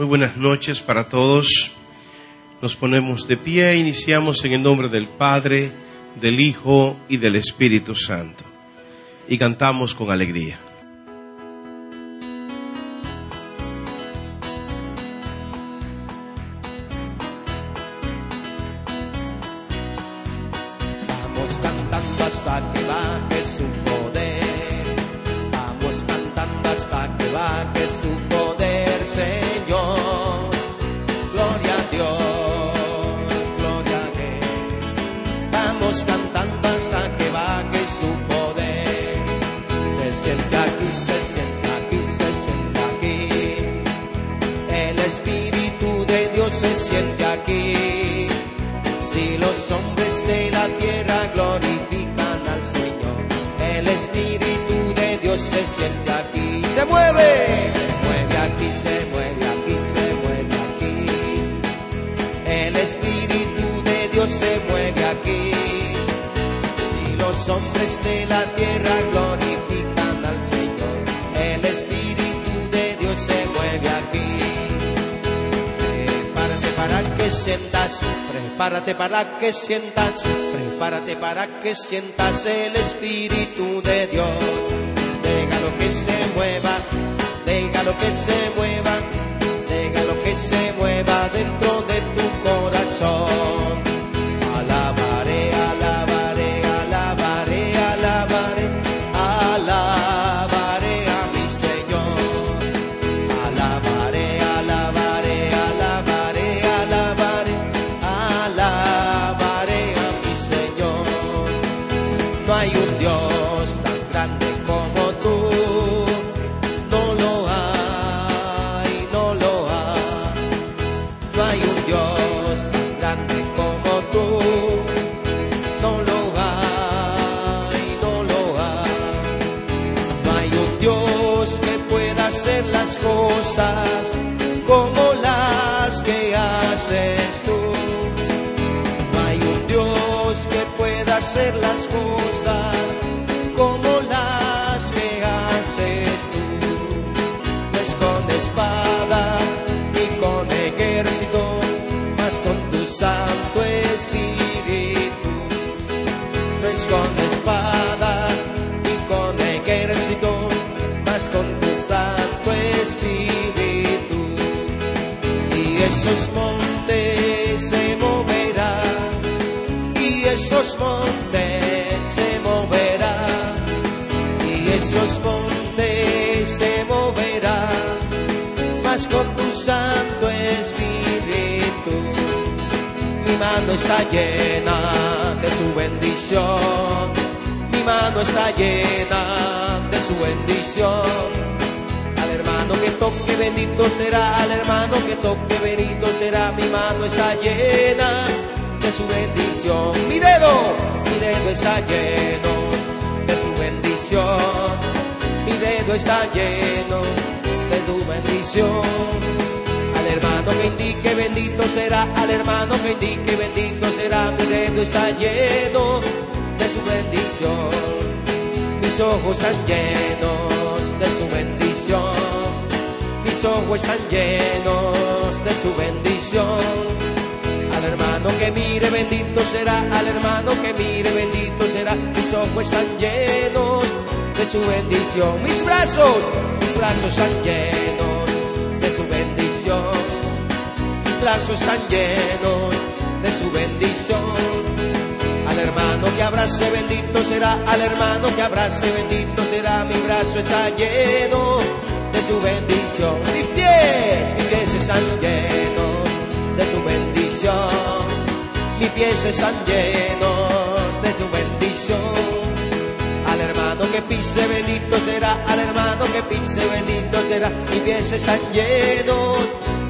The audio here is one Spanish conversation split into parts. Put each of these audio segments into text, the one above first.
Muy buenas noches para todos. Nos ponemos de pie e iniciamos en el nombre del Padre, del Hijo y del Espíritu Santo. Y cantamos con alegría. Sientas, prepárate para que sientas el Espíritu esos montes se moverán, y esos montes se moverán, y esos montes se moverán, mas con tu Santo Espíritu. Mi mano está llena de su bendición. Mi mano está llena de su bendición. Hermano que toque bendito será, al hermano que toque bendito será. Mi mano está llena de su bendición. Mi dedo, mi dedo está lleno de su bendición. Mi dedo está lleno de tu bendición. Al hermano que indique bendito será, al hermano que indique bendito será, mi dedo está lleno de su bendición. Mis ojos están llenos mis ojos están llenos de su bendición. Al hermano que mire bendito será, al hermano que mire bendito será, mis ojos están llenos de su bendición. Mis brazos, mis brazos están llenos de su bendición. Mis brazos están llenos de su bendición. Al hermano que abrace bendito será, al hermano que abrace bendito será, mi brazo está lleno de su bendición. Mis pies, mis pies están llenos de su bendición. Mis pies están llenos de su bendición. Al hermano que pise bendito será, al hermano que pise bendito será, mis pies están llenos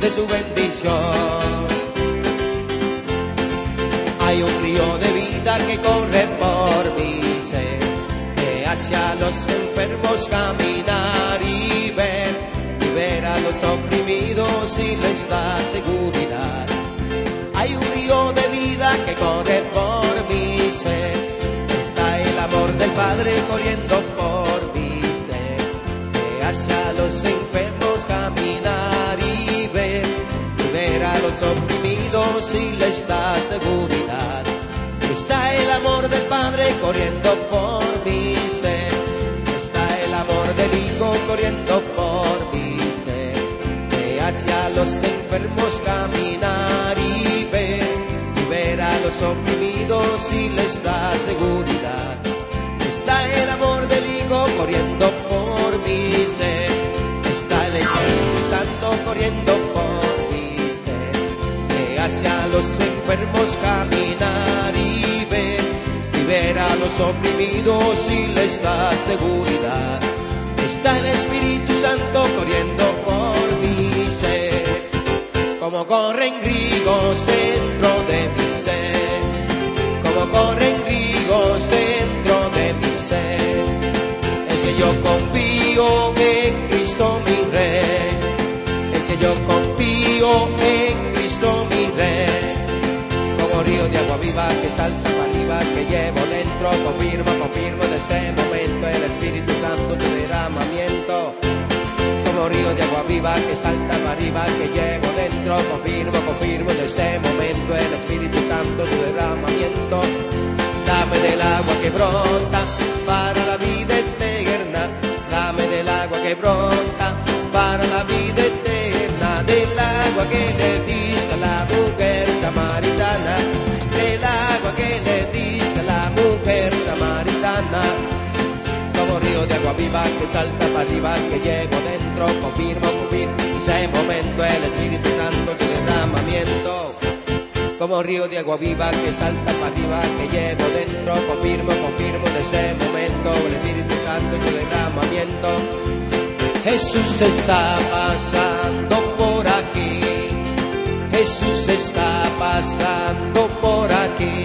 de su bendición. Hay un río de vida que corre por mi ser, que hacia los enfermos caminar y los oprimidos y les da seguridad. Hay un río de vida que corre por mi ser, está el amor del Padre corriendo por mi ser, que hacia los enfermos caminar y ver, los oprimidos y les da seguridad. Está el amor del Padre corriendo por mi ser. Está el amor del Hijo corriendo por los enfermos caminar y ver. Ver a los oprimidos y les da seguridad. Está el amor del Hijo corriendo por mi ser. Está el Espíritu Santo corriendo por mi ser. Que hacia los enfermos caminar y ver. Y a los oprimidos y les da seguridad. Está el Espíritu Santo corriendo por. Como corren ríos dentro de mi ser. Como corren ríos dentro de mi ser. Es que yo confío en Cristo mi Rey. Es que yo confío en Cristo mi Rey. Como río de agua viva que salta para arriba, que llevo dentro. Confirmo, confirmo en este momento el Espíritu Santo tu derramamiento. Río de agua viva que salta para arriba, que llevo dentro. Confirmo, confirmo en este momento el Espíritu Santo tu derramamiento. Dame del agua que brota para la vida eterna. Dame del agua que brota para la vida eterna. Del agua que le diste a la mujer samaritana. Del agua que le diste viva que salta para arriba, que llevo dentro. Confirmo, confirmo. Ese momento el Espíritu Santo tu derramamiento como río de agua viva que salta para arriba, que llevo dentro, confirmo, confirmo en este momento, el Espíritu Santo tu derramamiento. Jesús está pasando por aquí, Jesús está pasando por aquí,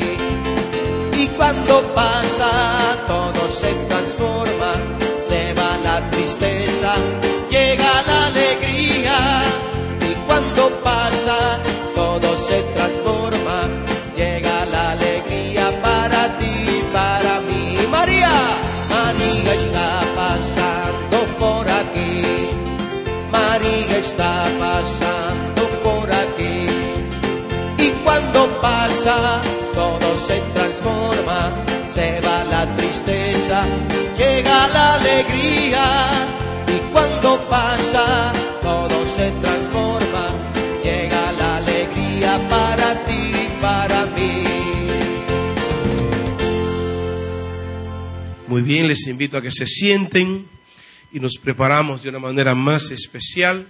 y cuando pasa todo se transforma, tristeza, llega la alegría, y cuando pasa todo se transforma, llega la alegría para ti, para mí. María, María está pasando por aquí, María está pasando por aquí, y cuando pasa todo se transforma, se va la tristeza, la alegría, y cuando pasa todo se transforma, llega la alegría para ti, para mí. Muy bien, les invito a que se sienten y nos preparamos de una manera más especial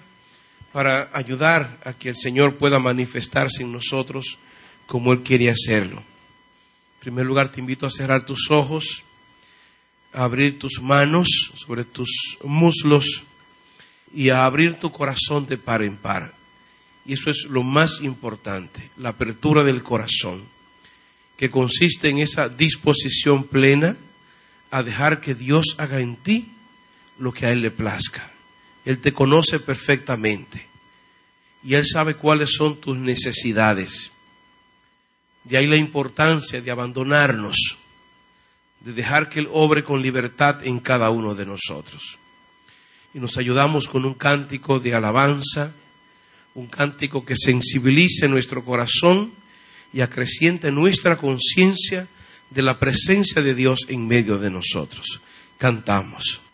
para ayudar a que el Señor pueda manifestarse en nosotros como Él quiere hacerlo. En primer lugar, te invito a cerrar tus ojos, abrir tus manos sobre tus muslos y a abrir tu corazón de par en par. Y eso es lo más importante, la apertura del corazón, que consiste en esa disposición plena a dejar que Dios haga en ti lo que a Él le plazca. Él te conoce perfectamente y Él sabe cuáles son tus necesidades. De ahí la importancia de abandonarnos, de dejar que Él obre con libertad en cada uno de nosotros. Y nos ayudamos con un cántico de alabanza, un cántico que sensibilice nuestro corazón y acreciente nuestra conciencia de la presencia de Dios en medio de nosotros. Cantamos.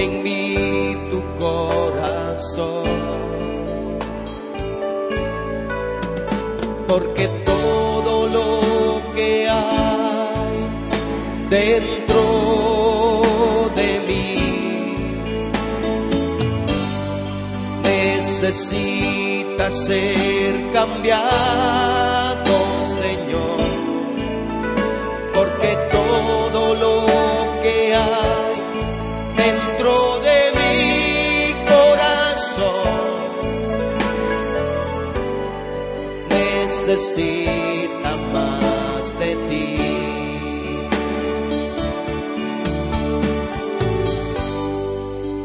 En mí tu corazón. Porque todo lo que hay dentro de mí necesita ser cambiado, Señor. Necesita más de ti.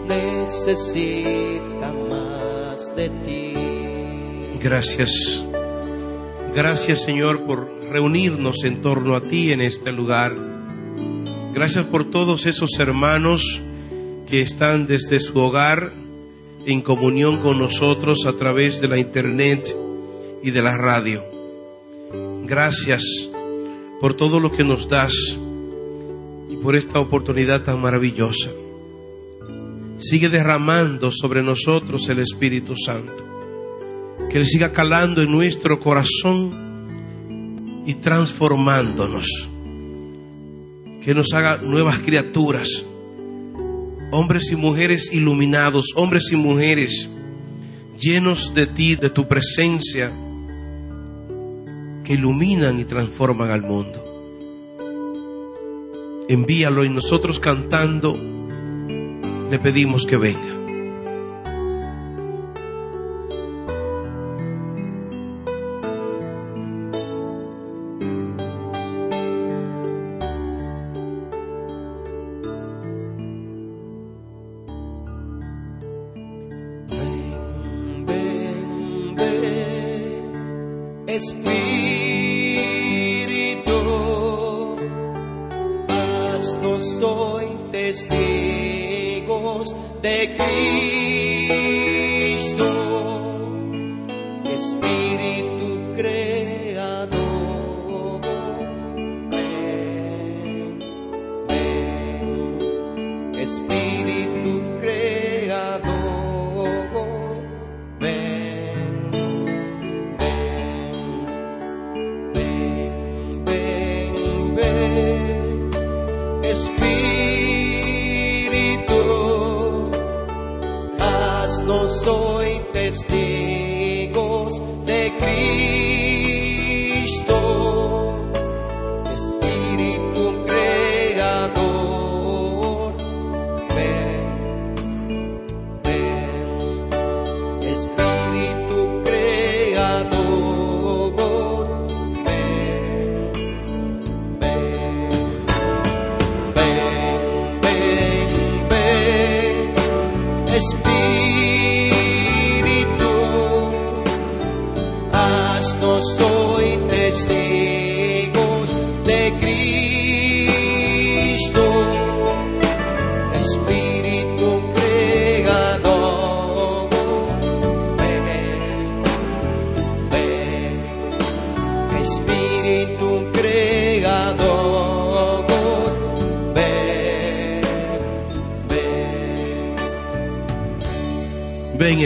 Necesita más de ti. Gracias. Gracias Señor por reunirnos en torno a ti en este lugar. Gracias por todos esos hermanos que están desde su hogar en comunión con nosotros a través de la internet y de la radio. Gracias por todo lo que nos das y por esta oportunidad tan maravillosa. Sigue derramando sobre nosotros el Espíritu Santo. Que Él siga calando en nuestro corazón y transformándonos. Que nos haga nuevas criaturas. Hombres y mujeres iluminados, hombres y mujeres llenos de ti, de tu presencia, que iluminan y transforman al mundo. Envíalo y nosotros cantando le pedimos que venga. Haznos hoy testigos de Cristo,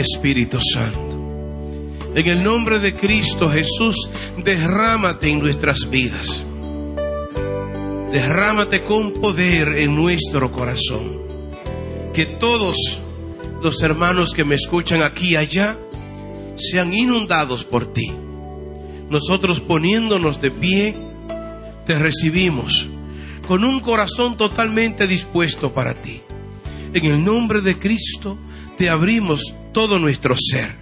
Espíritu Santo. En el nombre de Cristo Jesús, derrámate en nuestras vidas. Derrámate con poder en nuestro corazón. Que todos los hermanos que me escuchan aquí y allá sean inundados por ti. Nosotros poniéndonos de pie, te recibimos con un corazón totalmente dispuesto para ti. En el nombre de Cristo te abrimos todo nuestro ser.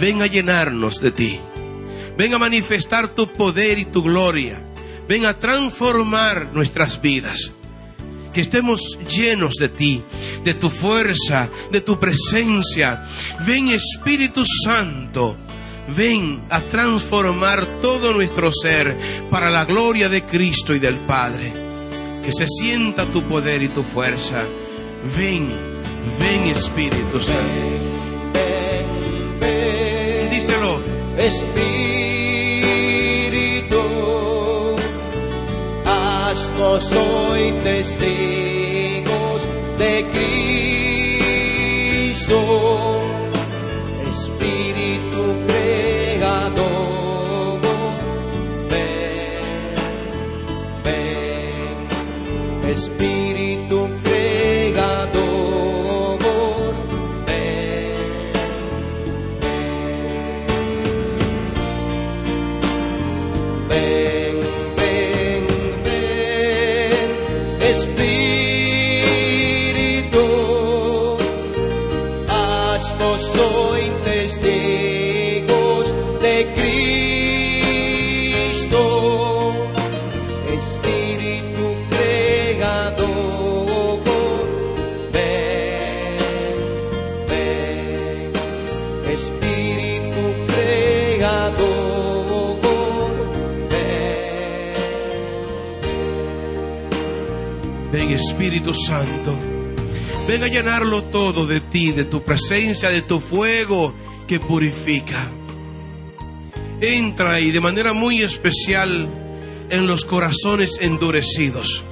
Ven a llenarnos de ti. Ven a manifestar tu poder y tu gloria. Ven a transformar nuestras vidas. Que estemos llenos de ti, de tu fuerza, de tu presencia. Ven Espíritu Santo. Ven a transformar todo nuestro ser para la gloria de Cristo y del Padre. Que se sienta tu poder y tu fuerza. Ven, ven Espíritu Santo. Espíritu, haznos hoy testigos de Cristo. Santo. Ven a llenarlo todo de ti, de tu presencia, de tu fuego que purifica. Entra y de manera muy especial en los corazones endurecidos.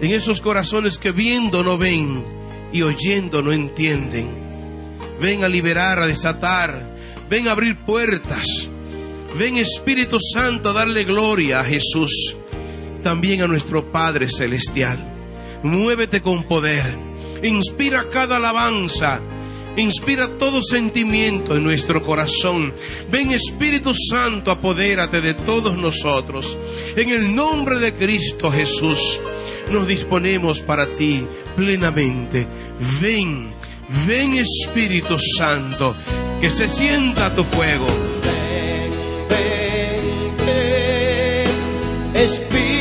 En esos corazones que viendo no ven y oyendo no entienden. Ven a liberar, a desatar. Ven a abrir puertas. Ven Espíritu Santo a darle gloria a Jesús también a nuestro Padre Celestial. Muévete con poder. Inspira cada alabanza. Inspira todo sentimiento en nuestro corazón. Ven Espíritu Santo, apodérate de todos nosotros. En el nombre de Cristo Jesús nos disponemos para ti plenamente. Ven, ven Espíritu Santo, que se sienta tu fuego. Ven, ven, ven, Espíritu,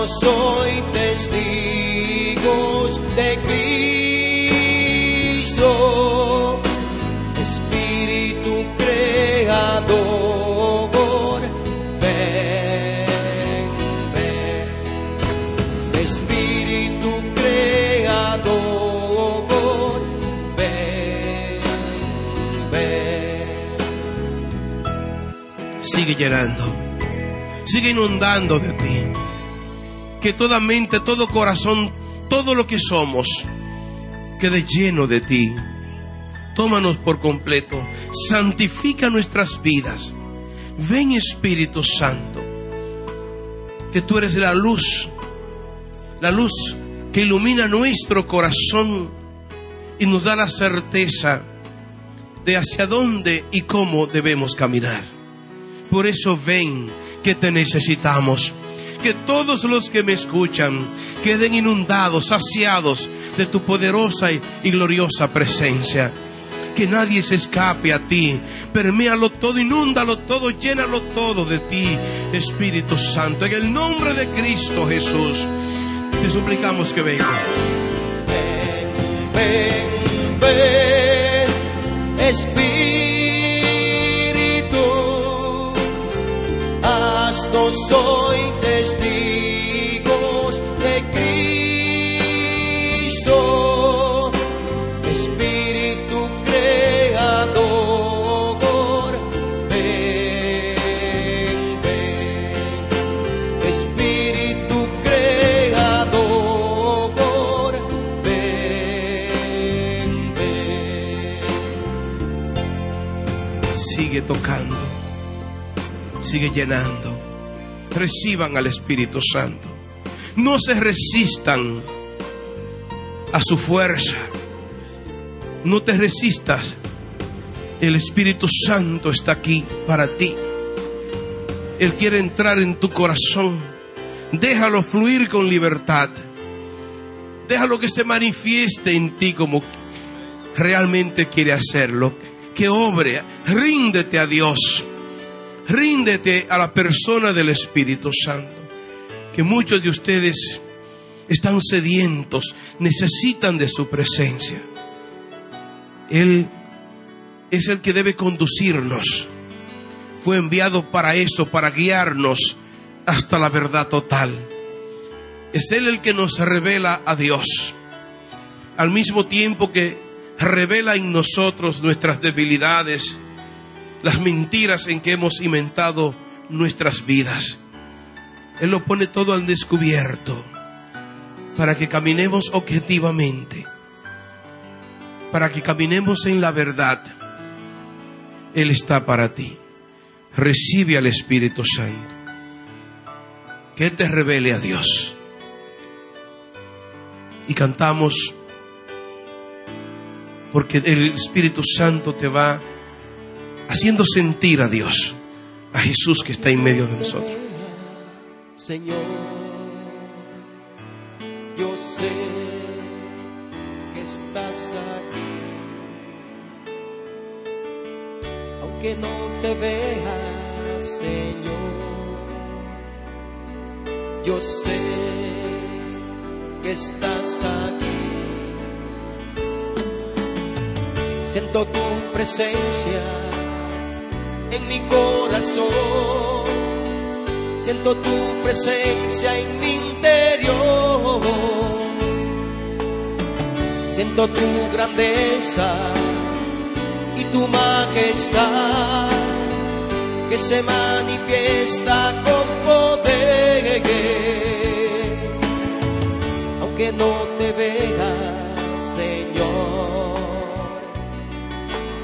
hoy testigos de Cristo, Espíritu creador, ven, ven. Espíritu creador, ven, ven. Sigue llenando. Sigue inundando de. Que toda mente, todo corazón, todo lo que somos, quede lleno de ti. Tómanos por completo. Santifica nuestras vidas. Ven Espíritu Santo. Que tú eres la luz. La luz que ilumina nuestro corazón y nos da la certeza de hacia dónde y cómo debemos caminar. Por eso ven que te necesitamos. Que todos los que me escuchan queden inundados, saciados de tu poderosa y, gloriosa presencia. Que nadie se escape a ti. Perméalo todo, inúndalo todo, llénalo todo de ti, Espíritu Santo. En el nombre de Cristo Jesús, te suplicamos que venga. Ven, ven, Espíritu, haznos hoy testigos de Cristo, Espíritu creador, ven, ven, Espíritu creador, ven, ven. Sigue tocando, sigue llenando. Reciban al Espíritu Santo. No se resistan. a su fuerza. No te resistas. El Espíritu Santo está aquí para ti. Él quiere entrar en tu corazón. Déjalo fluir con libertad. Déjalo que se manifieste en ti como realmente quiere hacerlo. Que obre. Ríndete a Dios. Ríndete a la persona del Espíritu Santo. Que muchos de ustedes están sedientos, necesitan de su presencia. Él es el que debe conducirnos. Fue enviado para eso, para guiarnos hasta la verdad total. Es Él el que nos revela a Dios. Al mismo tiempo que revela en nosotros nuestras debilidades, las mentiras en que hemos inventado nuestras vidas. Él lo pone todo al descubierto para que caminemos objetivamente, para que caminemos en la verdad. Él está para ti. Recibe al Espíritu Santo. Que te revele a Dios. Y cantamos porque el Espíritu Santo te va haciendo sentir a Dios, a Jesús que está en medio de nosotros. Señor, yo sé que estás aquí, aunque no te vea, Señor, yo sé que estás aquí. Siento tu presencia en mi corazón. Siento tu presencia en mi interior. Siento tu grandeza y tu majestad que se manifiesta con poder. Aunque no te vea, Señor,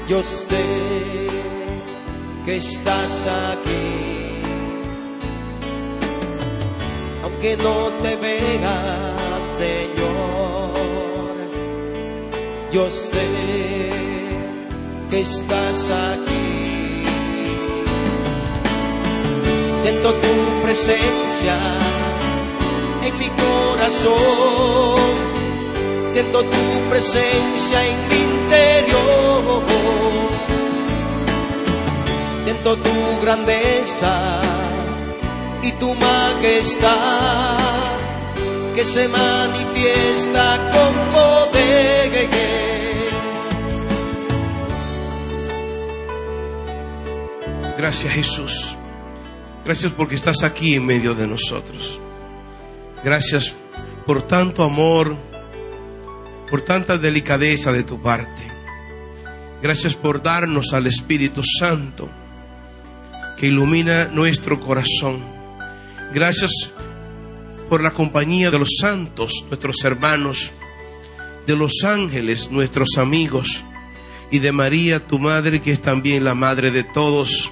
yo sé que estás aquí. Aunque no te vea, Señor, yo sé que estás aquí. Siento tu presencia en mi corazón. Siento tu presencia en mi interior siento tu grandeza y tu majestad que se manifiesta con poder. Gracias Jesús. Gracias porque estás aquí en medio de nosotros. Gracias por tanto amor, por tanta delicadeza de tu parte. Gracias por darnos al Espíritu Santo que ilumina nuestro corazón. Gracias por la compañía de los santos, nuestros hermanos, de los ángeles, nuestros amigos, y de María, tu madre, que es también la madre de todos,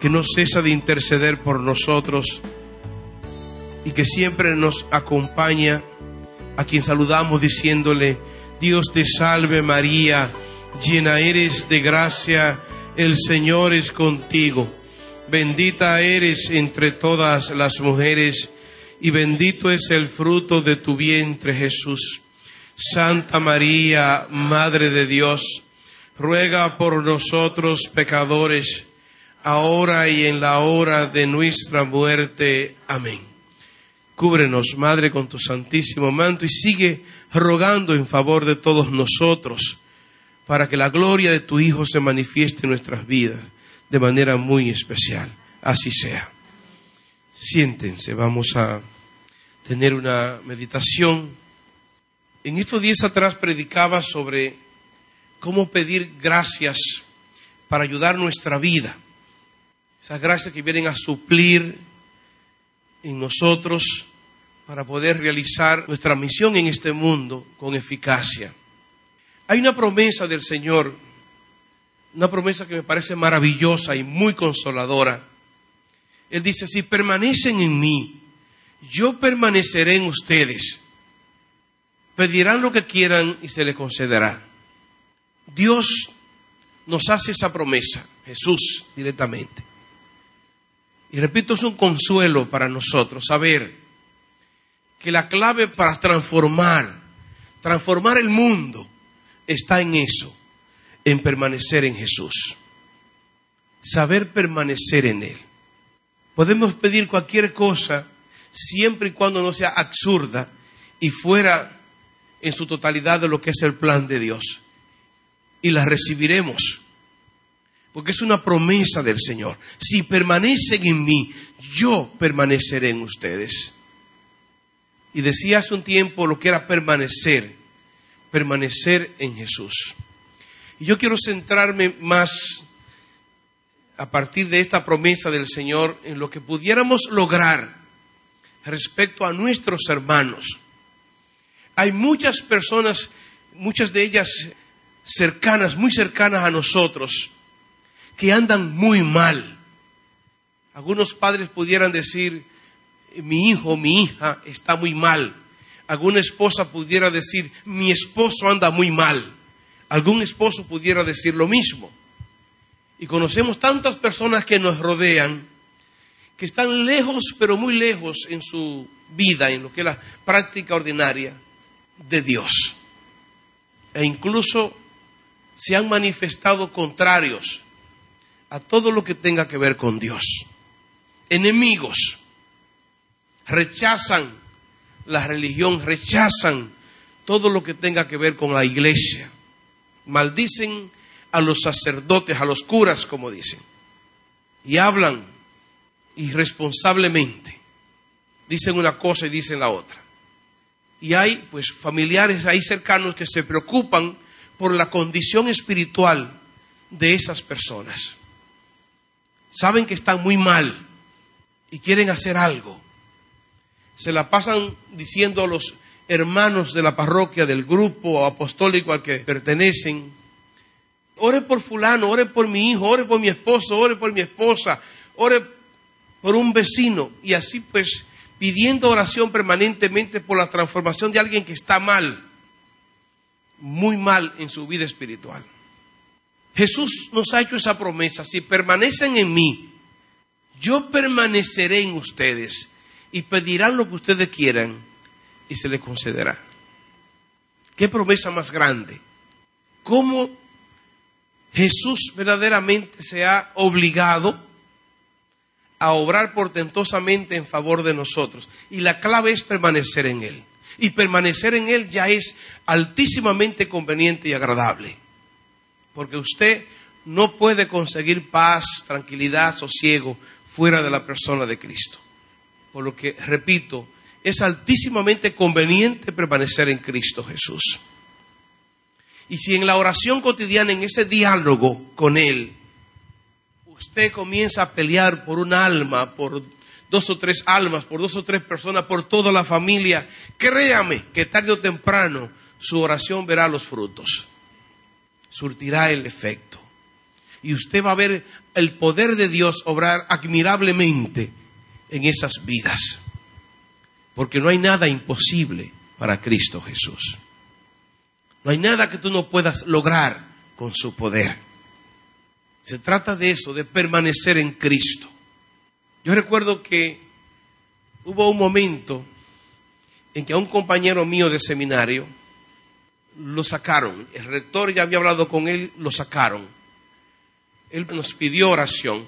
que no cesa de interceder por nosotros y que siempre nos acompaña, a quien saludamos diciéndole, Dios te salve María, llena eres de gracia, el Señor es contigo. Bendita eres entre todas las mujeres y bendito es el fruto de tu vientre Jesús. Santa María, Madre de Dios, ruega por nosotros pecadores, ahora y en la hora de nuestra muerte. Amén. Cúbrenos, Madre, con tu santísimo manto y sigue rogando en favor de todos nosotros para que la gloria de tu Hijo se manifieste en nuestras vidas de manera muy especial. Así sea. Siéntense, vamos a tener una meditación. En estos días atrás predicaba sobre cómo pedir gracias para ayudar nuestra vida. Esas gracias que vienen a suplir en nosotros para poder realizar nuestra misión en este mundo con eficacia. Hay una promesa del Señor, una promesa que me parece maravillosa y muy consoladora. Él dice, si permanecen en mí, yo permaneceré en ustedes. Pedirán lo que quieran y se les concederá. Dios nos hace esa promesa, Jesús directamente. Y repito, es un consuelo para nosotros saber que la clave para transformar, transformar el mundo, está en eso, en permanecer en Jesús. Saber permanecer en Él. Podemos pedir cualquier cosa siempre y cuando no sea absurda y fuera en su totalidad de lo que es el plan de Dios. Y la recibiremos. Porque es una promesa del Señor. Si permanecen en mí, yo permaneceré en ustedes. Y decía hace un tiempo lo que era permanecer, permanecer en Jesús. Y yo quiero centrarme más a partir de esta promesa del Señor en lo que pudiéramos lograr respecto a nuestros hermanos. Hay muchas personas, muchas de ellas cercanas, muy cercanas a nosotros, que andan muy mal. Algunos padres pudieran decir, mi hijo, mi hija está muy mal. Alguna esposa pudiera decir, mi esposo anda muy mal. Algún esposo pudiera decir lo mismo. Y conocemos tantas personas que nos rodean, que están lejos, pero muy lejos en su vida, en lo que es la práctica ordinaria de Dios. E incluso se han manifestado contrarios a todo lo que tenga que ver con Dios. Enemigos rechazan la religión, rechazan todo lo que tenga que ver con la iglesia. Maldicen a los sacerdotes, a los curas, como dicen. Y hablan irresponsablemente. Dicen una cosa y dicen la otra. Y hay pues familiares ahí cercanos que se preocupan por la condición espiritual de esas personas. Saben que están muy mal y quieren hacer algo. Se la pasan diciendo a los hermanos de la parroquia, del grupo apostólico al que pertenecen, ore por fulano, ore por mi hijo, ore por mi esposo, ore por mi esposa, ore por un vecino. Y así pues pidiendo oración permanentemente por la transformación de alguien que está mal, muy mal en su vida espiritual. Jesús nos ha hecho esa promesa, si permanecen en mí, yo permaneceré en ustedes y pedirán lo que ustedes quieran y se les concederá. ¿Qué promesa más grande? ¿Cómo Jesús verdaderamente se ha obligado a obrar portentosamente en favor de nosotros? Y la clave es permanecer en Él. Y permanecer en Él ya es altísimamente conveniente y agradable. Porque usted no puede conseguir paz, tranquilidad, sosiego fuera de la persona de Cristo. Por lo que, repito, es altísimamente conveniente permanecer en Cristo Jesús. Y si en la oración cotidiana, en ese diálogo con Él, usted comienza a pelear por un alma, por dos o tres almas, por dos o tres personas, por toda la familia, créame que tarde o temprano su oración verá los frutos, surtirá el efecto. Y usted va a ver el poder de Dios obrar admirablemente en esas vidas. Porque no hay nada imposible para Cristo Jesús. No hay nada que tú no puedas lograr con su poder. Se trata de eso, de permanecer en Cristo. Yo recuerdo que hubo un momento en que a un compañero mío de seminario lo sacaron. El rector ya había hablado con él, lo sacaron. Él nos pidió oración.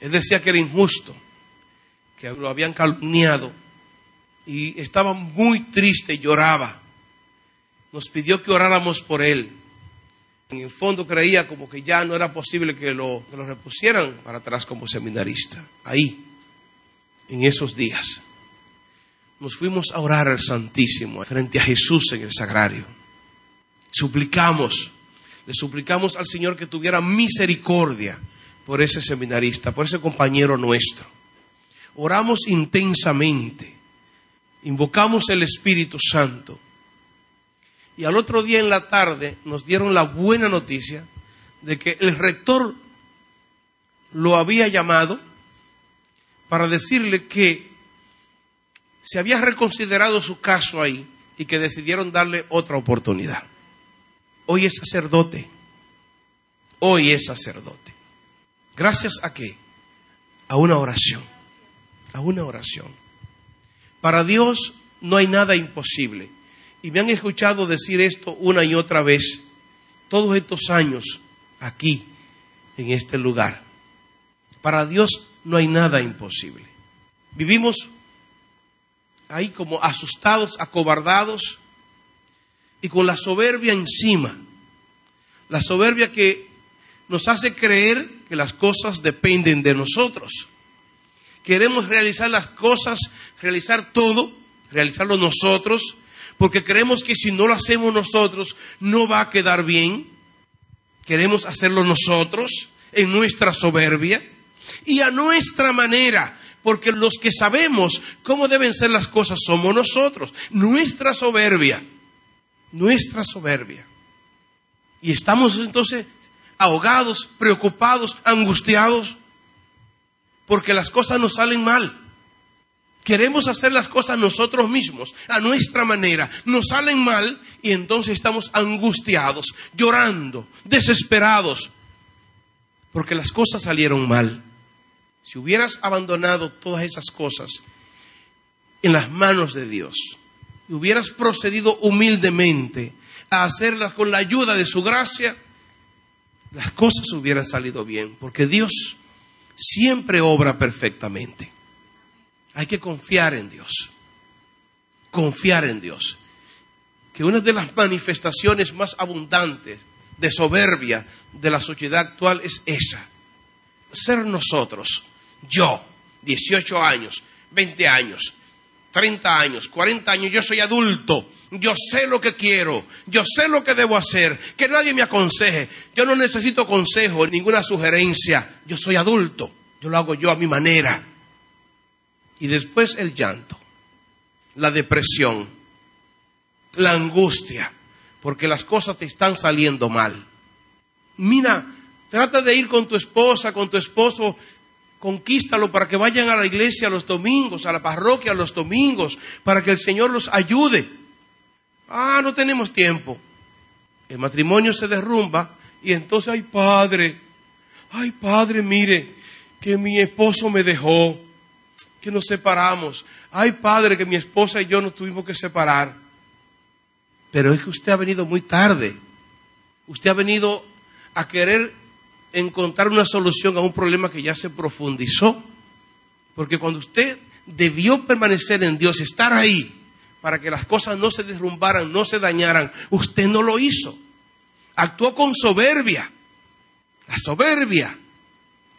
Él decía que era injusto, que lo habían calumniado y estaba muy triste lloraba. Nos pidió que oráramos por él. En el fondo creía como que ya no era posible que lo, que lo repusieran para atrás como seminarista. Ahí, en esos días, nos fuimos a orar al Santísimo frente a Jesús en el sagrario. Suplicamos, le suplicamos al Señor que tuviera misericordia por ese seminarista, por ese compañero nuestro. Oramos intensamente invocamos el Espíritu Santo. Y al otro día en la tarde nos dieron la buena noticia de que el rector lo había llamado para decirle que se había reconsiderado su caso ahí y que decidieron darle otra oportunidad. Hoy es sacerdote. Hoy es sacerdote. Gracias a qué? A una oración. A una oración. Para Dios no hay nada imposible. Y me han escuchado decir esto una y otra vez todos estos años aquí, en este lugar. Para Dios no hay nada imposible. Vivimos ahí como asustados, acobardados y con la soberbia encima. La soberbia que nos hace creer que las cosas dependen de nosotros. Queremos realizar las cosas, realizar todo, realizarlo nosotros, porque creemos que si no lo hacemos nosotros no va a quedar bien. Queremos hacerlo nosotros en nuestra soberbia y a nuestra manera, porque los que sabemos cómo deben ser las cosas somos nosotros, nuestra soberbia, nuestra soberbia. Y estamos entonces ahogados, preocupados, angustiados, porque las cosas nos salen mal. Queremos hacer las cosas nosotros mismos, a nuestra manera. Nos salen mal y entonces estamos angustiados, llorando, desesperados, porque las cosas salieron mal. Si hubieras abandonado todas esas cosas en las manos de Dios y hubieras procedido humildemente a hacerlas con la ayuda de su gracia, las cosas hubieran salido bien, porque Dios siempre obra perfectamente. Hay que confiar en Dios, confiar en Dios. Que una de las manifestaciones más abundantes de soberbia de la sociedad actual es esa. Ser nosotros yo, 18 años, 20 años, 30 años, 40 años, yo soy adulto, yo sé lo que quiero, yo sé lo que debo hacer, que nadie me aconseje, yo no necesito consejo, ninguna sugerencia, yo soy adulto, yo lo hago yo a mi manera. Y después el llanto, la depresión, la angustia, porque las cosas te están saliendo mal. Mira, trata de ir con tu esposa, con tu esposo Conquístalo para que vayan a la iglesia los domingos, a la parroquia los domingos, para que el Señor los ayude. Ah, no tenemos tiempo. El matrimonio se derrumba y entonces, ay padre, ay padre, mire, que mi esposo me dejó, que nos separamos. Ay padre, que mi esposa y yo nos tuvimos que separar. Pero es que usted ha venido muy tarde. Usted ha venido a querer encontrar una solución a un problema que ya se profundizó. Porque cuando usted debió permanecer en Dios, estar ahí, para que las cosas no se derrumbaran, no se dañaran, usted no lo hizo. Actuó con soberbia. La soberbia.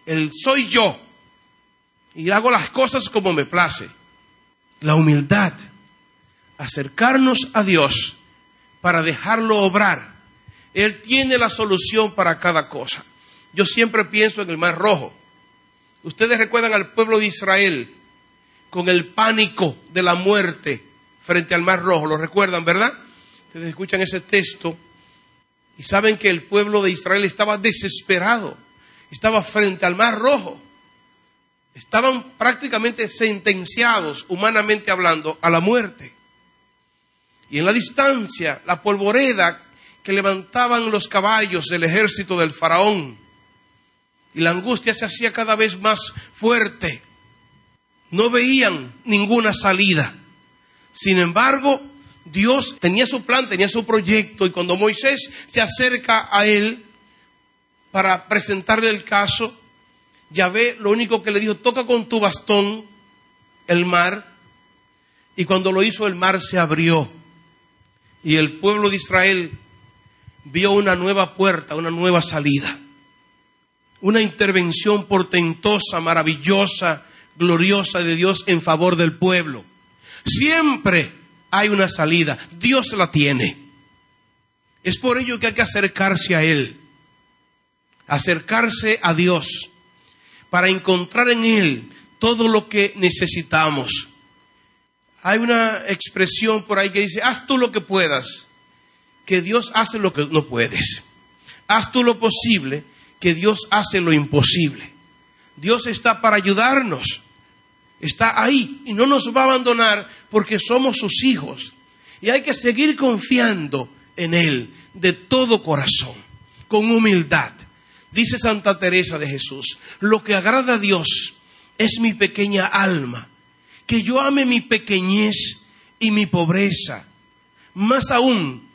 El soy yo. Y hago las cosas como me place. La humildad. Acercarnos a Dios para dejarlo obrar. Él tiene la solución para cada cosa yo siempre pienso en el Mar Rojo. Ustedes recuerdan al pueblo de Israel con el pánico de la muerte frente al Mar Rojo. ¿Lo recuerdan, verdad? Ustedes escuchan ese texto y saben que el pueblo de Israel estaba desesperado. Estaba frente al Mar Rojo. Estaban prácticamente sentenciados, humanamente hablando, a la muerte. Y en la distancia, la polvoreda que levantaban los caballos del ejército del faraón y la angustia se hacía cada vez más fuerte. No veían ninguna salida. Sin embargo, Dios tenía su plan, tenía su proyecto y cuando Moisés se acerca a él para presentarle el caso, Yahvé lo único que le dijo, toca con tu bastón el mar y cuando lo hizo el mar se abrió y el pueblo de Israel vio una nueva puerta, una nueva salida una intervención portentosa, maravillosa, gloriosa de Dios en favor del pueblo. Siempre hay una salida, Dios la tiene. Es por ello que hay que acercarse a Él, acercarse a Dios, para encontrar en Él todo lo que necesitamos. Hay una expresión por ahí que dice, haz tú lo que puedas, que Dios hace lo que no puedes. Haz tú lo posible que Dios hace lo imposible. Dios está para ayudarnos. Está ahí y no nos va a abandonar porque somos sus hijos. Y hay que seguir confiando en Él de todo corazón, con humildad. Dice Santa Teresa de Jesús, lo que agrada a Dios es mi pequeña alma, que yo ame mi pequeñez y mi pobreza. Más aún,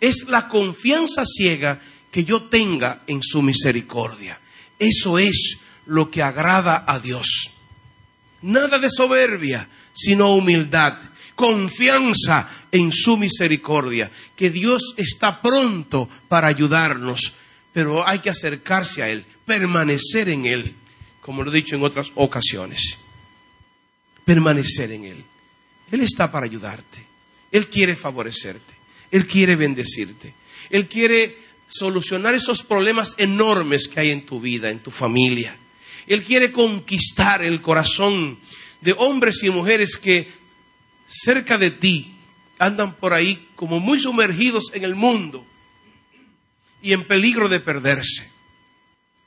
es la confianza ciega que yo tenga en su misericordia. Eso es lo que agrada a Dios. Nada de soberbia, sino humildad, confianza en su misericordia, que Dios está pronto para ayudarnos, pero hay que acercarse a Él, permanecer en Él, como lo he dicho en otras ocasiones. Permanecer en Él. Él está para ayudarte. Él quiere favorecerte. Él quiere bendecirte. Él quiere solucionar esos problemas enormes que hay en tu vida, en tu familia. Él quiere conquistar el corazón de hombres y mujeres que cerca de ti andan por ahí como muy sumergidos en el mundo y en peligro de perderse.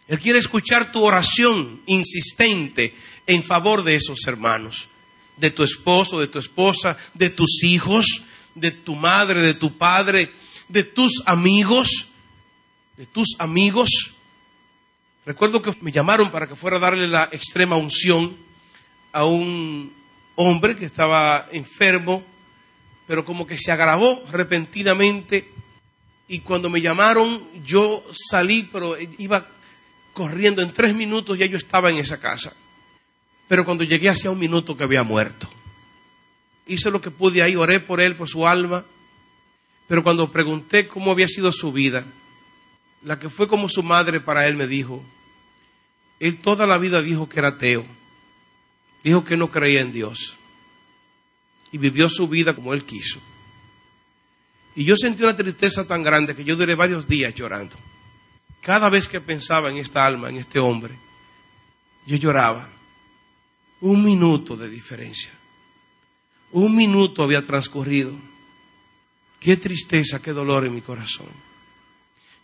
Él quiere escuchar tu oración insistente en favor de esos hermanos, de tu esposo, de tu esposa, de tus hijos, de tu madre, de tu padre, de tus amigos, de tus amigos. Recuerdo que me llamaron para que fuera a darle la extrema unción a un hombre que estaba enfermo, pero como que se agravó repentinamente. Y cuando me llamaron, yo salí, pero iba corriendo. En tres minutos ya yo estaba en esa casa. Pero cuando llegué hacía un minuto que había muerto. Hice lo que pude ahí, oré por él, por su alma. Pero cuando pregunté cómo había sido su vida, la que fue como su madre para él me dijo, él toda la vida dijo que era ateo dijo que no creía en Dios y vivió su vida como él quiso. Y yo sentí una tristeza tan grande que yo duré varios días llorando. Cada vez que pensaba en esta alma, en este hombre, yo lloraba. Un minuto de diferencia. Un minuto había transcurrido. Qué tristeza, qué dolor en mi corazón.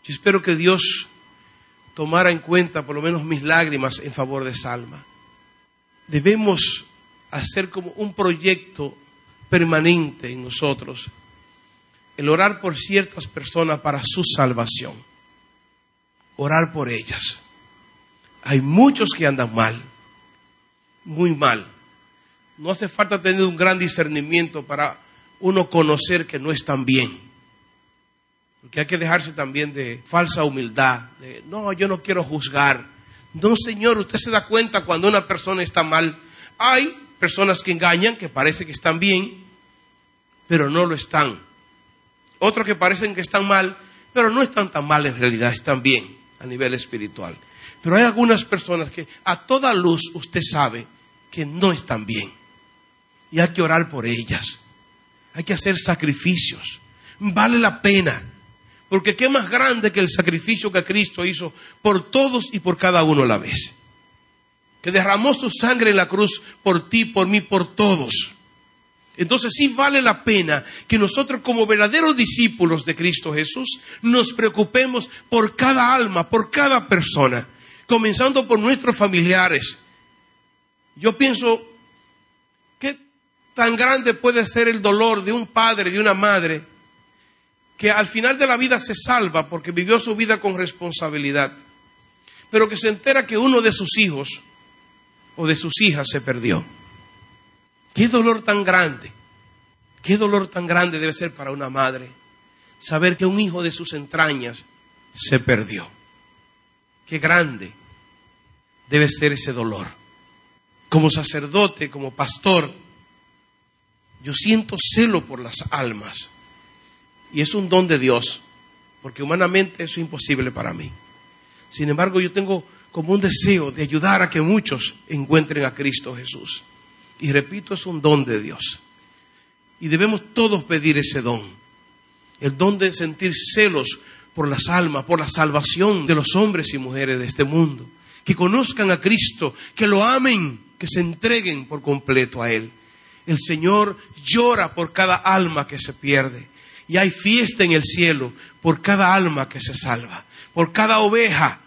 Yo espero que Dios tomara en cuenta por lo menos mis lágrimas en favor de esa alma debemos hacer como un proyecto permanente en nosotros, el orar por ciertas personas para su salvación, orar por ellas. Hay muchos que andan mal, muy mal. No hace falta tener un gran discernimiento para uno conocer que no están bien. Porque hay que dejarse también de falsa humildad, de no, yo no quiero juzgar no, Señor, usted se da cuenta cuando una persona está mal. Hay personas que engañan, que parece que están bien, pero no lo están. Otros que parecen que están mal, pero no están tan mal en realidad, están bien a nivel espiritual. Pero hay algunas personas que a toda luz usted sabe que no están bien. Y hay que orar por ellas. Hay que hacer sacrificios. Vale la pena. Porque qué más grande que el sacrificio que Cristo hizo por todos y por cada uno a la vez. Que derramó su sangre en la cruz por ti, por mí, por todos. Entonces sí vale la pena que nosotros como verdaderos discípulos de Cristo Jesús nos preocupemos por cada alma, por cada persona, comenzando por nuestros familiares. Yo pienso, ¿qué tan grande puede ser el dolor de un padre, de una madre, que al final de la vida se salva porque vivió su vida con responsabilidad, pero que se entera que uno de sus hijos o de sus hijas se perdió. Qué dolor tan grande, qué dolor tan grande debe ser para una madre saber que un hijo de sus entrañas se perdió. Qué grande debe ser ese dolor. Como sacerdote, como pastor, yo siento celo por las almas y es un don de Dios, porque humanamente eso es imposible para mí. Sin embargo, yo tengo como un deseo de ayudar a que muchos encuentren a Cristo Jesús. Y repito, es un don de Dios. Y debemos todos pedir ese don. El don de sentir celos por las almas, por la salvación de los hombres y mujeres de este mundo. Que conozcan a Cristo, que lo amen, que se entreguen por completo a Él. El Señor llora por cada alma que se pierde y hay fiesta en el cielo por cada alma que se salva, por cada oveja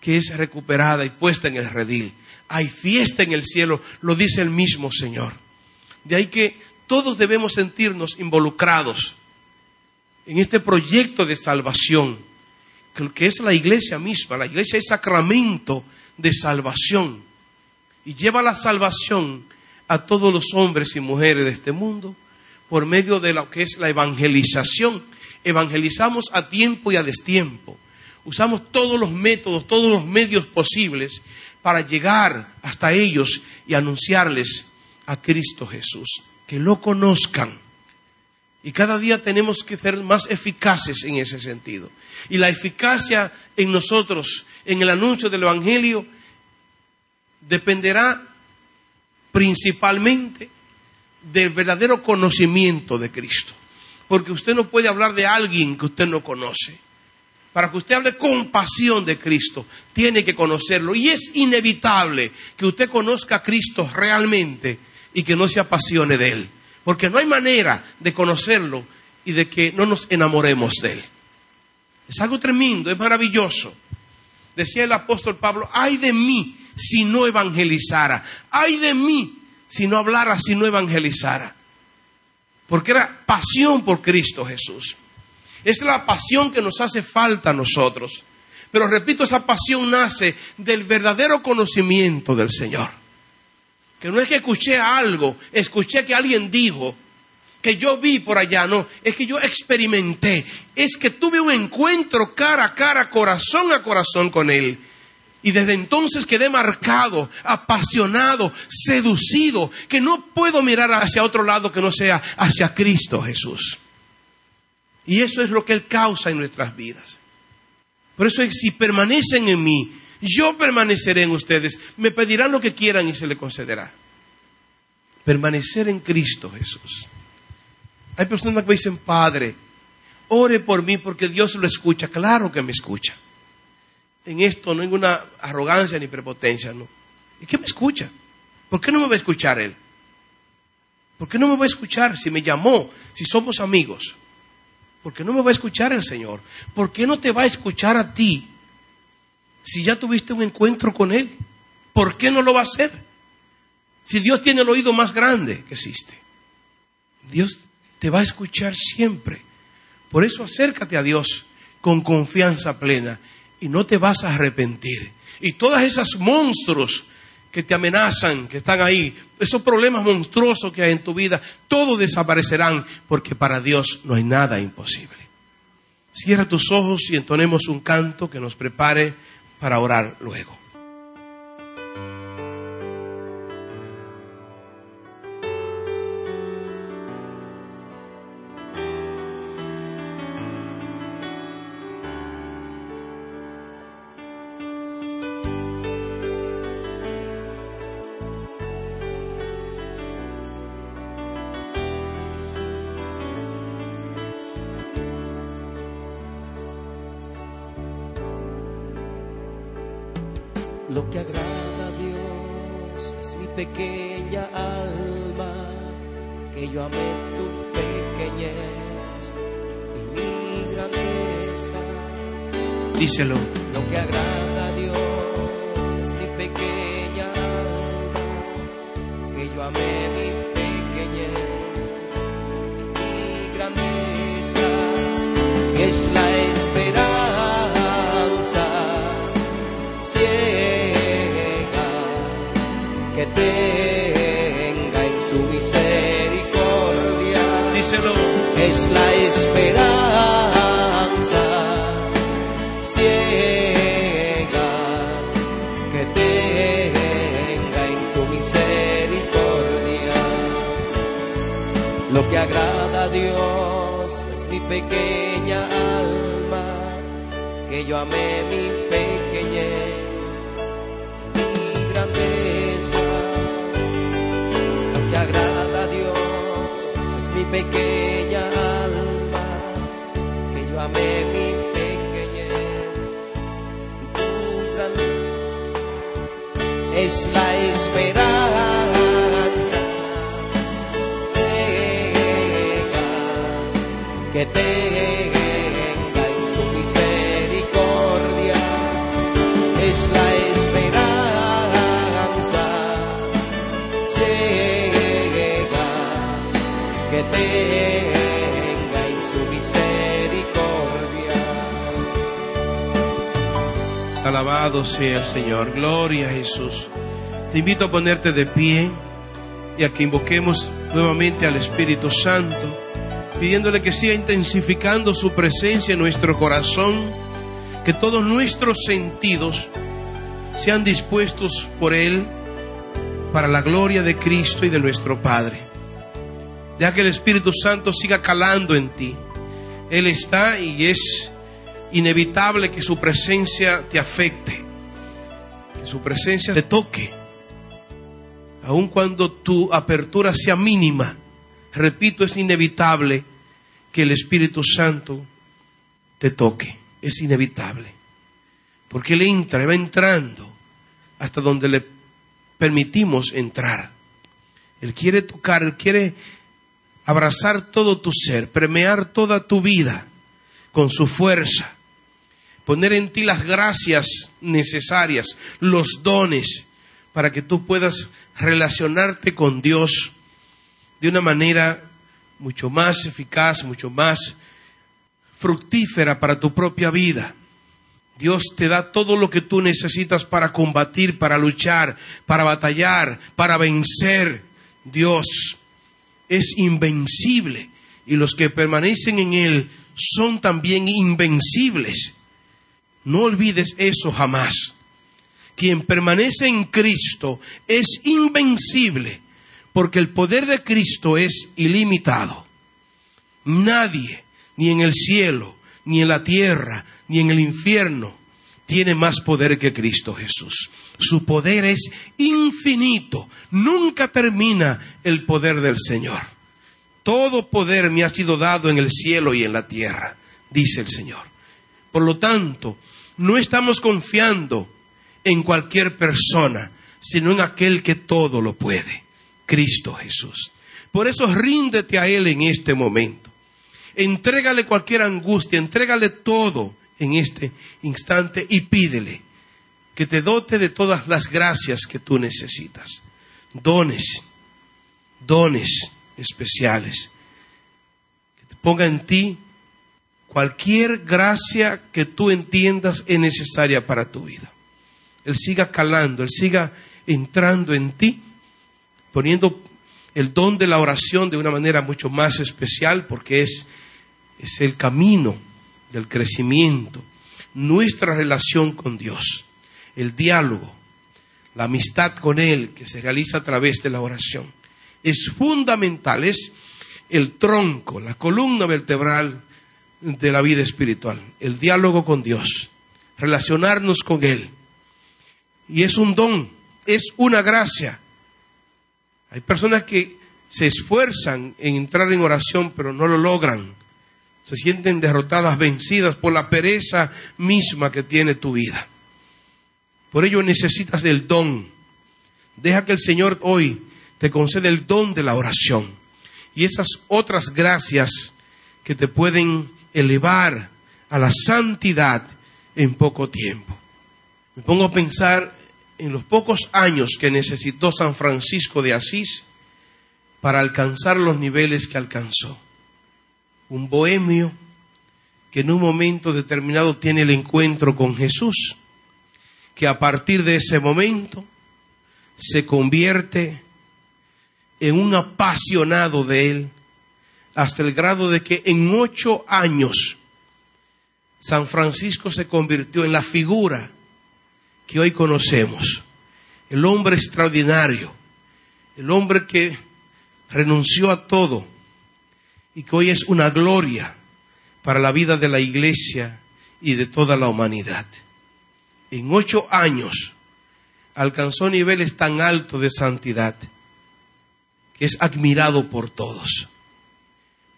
que es recuperada y puesta en el redil. Hay fiesta en el cielo, lo dice el mismo Señor. De ahí que todos debemos sentirnos involucrados en este proyecto de salvación, que es la iglesia misma. La iglesia es sacramento de salvación y lleva la salvación a todos los hombres y mujeres de este mundo por medio de lo que es la evangelización. Evangelizamos a tiempo y a destiempo. Usamos todos los métodos, todos los medios posibles para llegar hasta ellos y anunciarles a Cristo Jesús. Que lo conozcan. Y cada día tenemos que ser más eficaces en ese sentido. Y la eficacia en nosotros, en el anuncio del Evangelio, dependerá principalmente del verdadero conocimiento de Cristo. Porque usted no puede hablar de alguien que usted no conoce. Para que usted hable con pasión de Cristo, tiene que conocerlo. Y es inevitable que usted conozca a Cristo realmente y que no se apasione de Él. Porque no hay manera de conocerlo y de que no nos enamoremos de Él. Es algo tremendo, es maravilloso. Decía el apóstol Pablo, ay de mí si no evangelizara, ay de mí si no hablara, si no evangelizara. Porque era pasión por Cristo Jesús. Es la pasión que nos hace falta a nosotros. Pero repito, esa pasión nace del verdadero conocimiento del Señor. Que no es que escuché algo, escuché que alguien dijo, que yo vi por allá, no, es que yo experimenté, es que tuve un encuentro cara a cara, corazón a corazón con Él. Y desde entonces quedé marcado, apasionado, seducido, que no puedo mirar hacia otro lado que no sea hacia Cristo Jesús. Y eso es lo que Él causa en nuestras vidas. Por eso, si permanecen en mí, yo permaneceré en ustedes. Me pedirán lo que quieran y se le concederá. Permanecer en Cristo Jesús. Hay personas que dicen, Padre, ore por mí porque Dios lo escucha. Claro que me escucha en esto no hay ninguna arrogancia ni prepotencia, no. ¿Y qué me escucha? ¿Por qué no me va a escuchar Él? ¿Por qué no me va a escuchar si me llamó, si somos amigos? ¿Por qué no me va a escuchar el Señor? ¿Por qué no te va a escuchar a ti si ya tuviste un encuentro con Él? ¿Por qué no lo va a hacer? Si Dios tiene el oído más grande que existe. Dios te va a escuchar siempre. Por eso acércate a Dios con confianza plena y no te vas a arrepentir. Y todas esas monstruos que te amenazan, que están ahí, esos problemas monstruosos que hay en tu vida, todos desaparecerán porque para Dios no hay nada imposible. Cierra tus ojos y entonemos un canto que nos prepare para orar luego. Tenga en su misericordia Díselo. es la esperanza ciega que tenga en su misericordia. Lo que agrada a Dios es mi pequeña alma, que yo amé mi es Alabado sea el Señor. Gloria a Jesús. Te invito a ponerte de pie y a que invoquemos nuevamente al Espíritu Santo, pidiéndole que siga intensificando su presencia en nuestro corazón, que todos nuestros sentidos sean dispuestos por Él para la gloria de Cristo y de nuestro Padre. Deja que el Espíritu Santo siga calando en ti. Él está y es inevitable que su presencia te afecte, que su presencia te toque, aun cuando tu apertura sea mínima. Repito, es inevitable que el Espíritu Santo te toque, es inevitable, porque Él entra, va entrando hasta donde le permitimos entrar. Él quiere tocar, Él quiere abrazar todo tu ser, permear toda tu vida con su fuerza, poner en ti las gracias necesarias, los dones, para que tú puedas relacionarte con Dios de una manera mucho más eficaz, mucho más fructífera para tu propia vida. Dios te da todo lo que tú necesitas para combatir, para luchar, para batallar, para vencer. Dios es invencible y los que permanecen en Él son también invencibles. No olvides eso jamás. Quien permanece en Cristo es invencible porque el poder de Cristo es ilimitado. Nadie, ni en el cielo, ni en la tierra, ni en el infierno, tiene más poder que Cristo Jesús. Su poder es infinito. Nunca termina el poder del Señor. Todo poder me ha sido dado en el cielo y en la tierra, dice el Señor. Por lo tanto, no estamos confiando en cualquier persona, sino en aquel que todo lo puede, Cristo Jesús. Por eso ríndete a Él en este momento. Entrégale cualquier angustia, entrégale todo en este instante y pídele que te dote de todas las gracias que tú necesitas. Dones, dones especiales. Que te ponga en ti cualquier gracia que tú entiendas es necesaria para tu vida. Él siga calando, Él siga entrando en ti, poniendo el don de la oración de una manera mucho más especial porque es, es el camino del crecimiento, nuestra relación con Dios, el diálogo, la amistad con Él que se realiza a través de la oración. Es fundamental, es el tronco, la columna vertebral de la vida espiritual, el diálogo con Dios, relacionarnos con Él. Y es un don, es una gracia. Hay personas que se esfuerzan en entrar en oración, pero no lo logran se sienten derrotadas, vencidas por la pereza misma que tiene tu vida. Por ello necesitas del don. Deja que el Señor hoy te conceda el don de la oración y esas otras gracias que te pueden elevar a la santidad en poco tiempo. Me pongo a pensar en los pocos años que necesitó San Francisco de Asís para alcanzar los niveles que alcanzó un bohemio que en un momento determinado tiene el encuentro con Jesús, que a partir de ese momento se convierte en un apasionado de Él, hasta el grado de que en ocho años San Francisco se convirtió en la figura que hoy conocemos, el hombre extraordinario, el hombre que renunció a todo, y que hoy es una gloria para la vida de la iglesia y de toda la humanidad. En ocho años alcanzó niveles tan altos de santidad que es admirado por todos.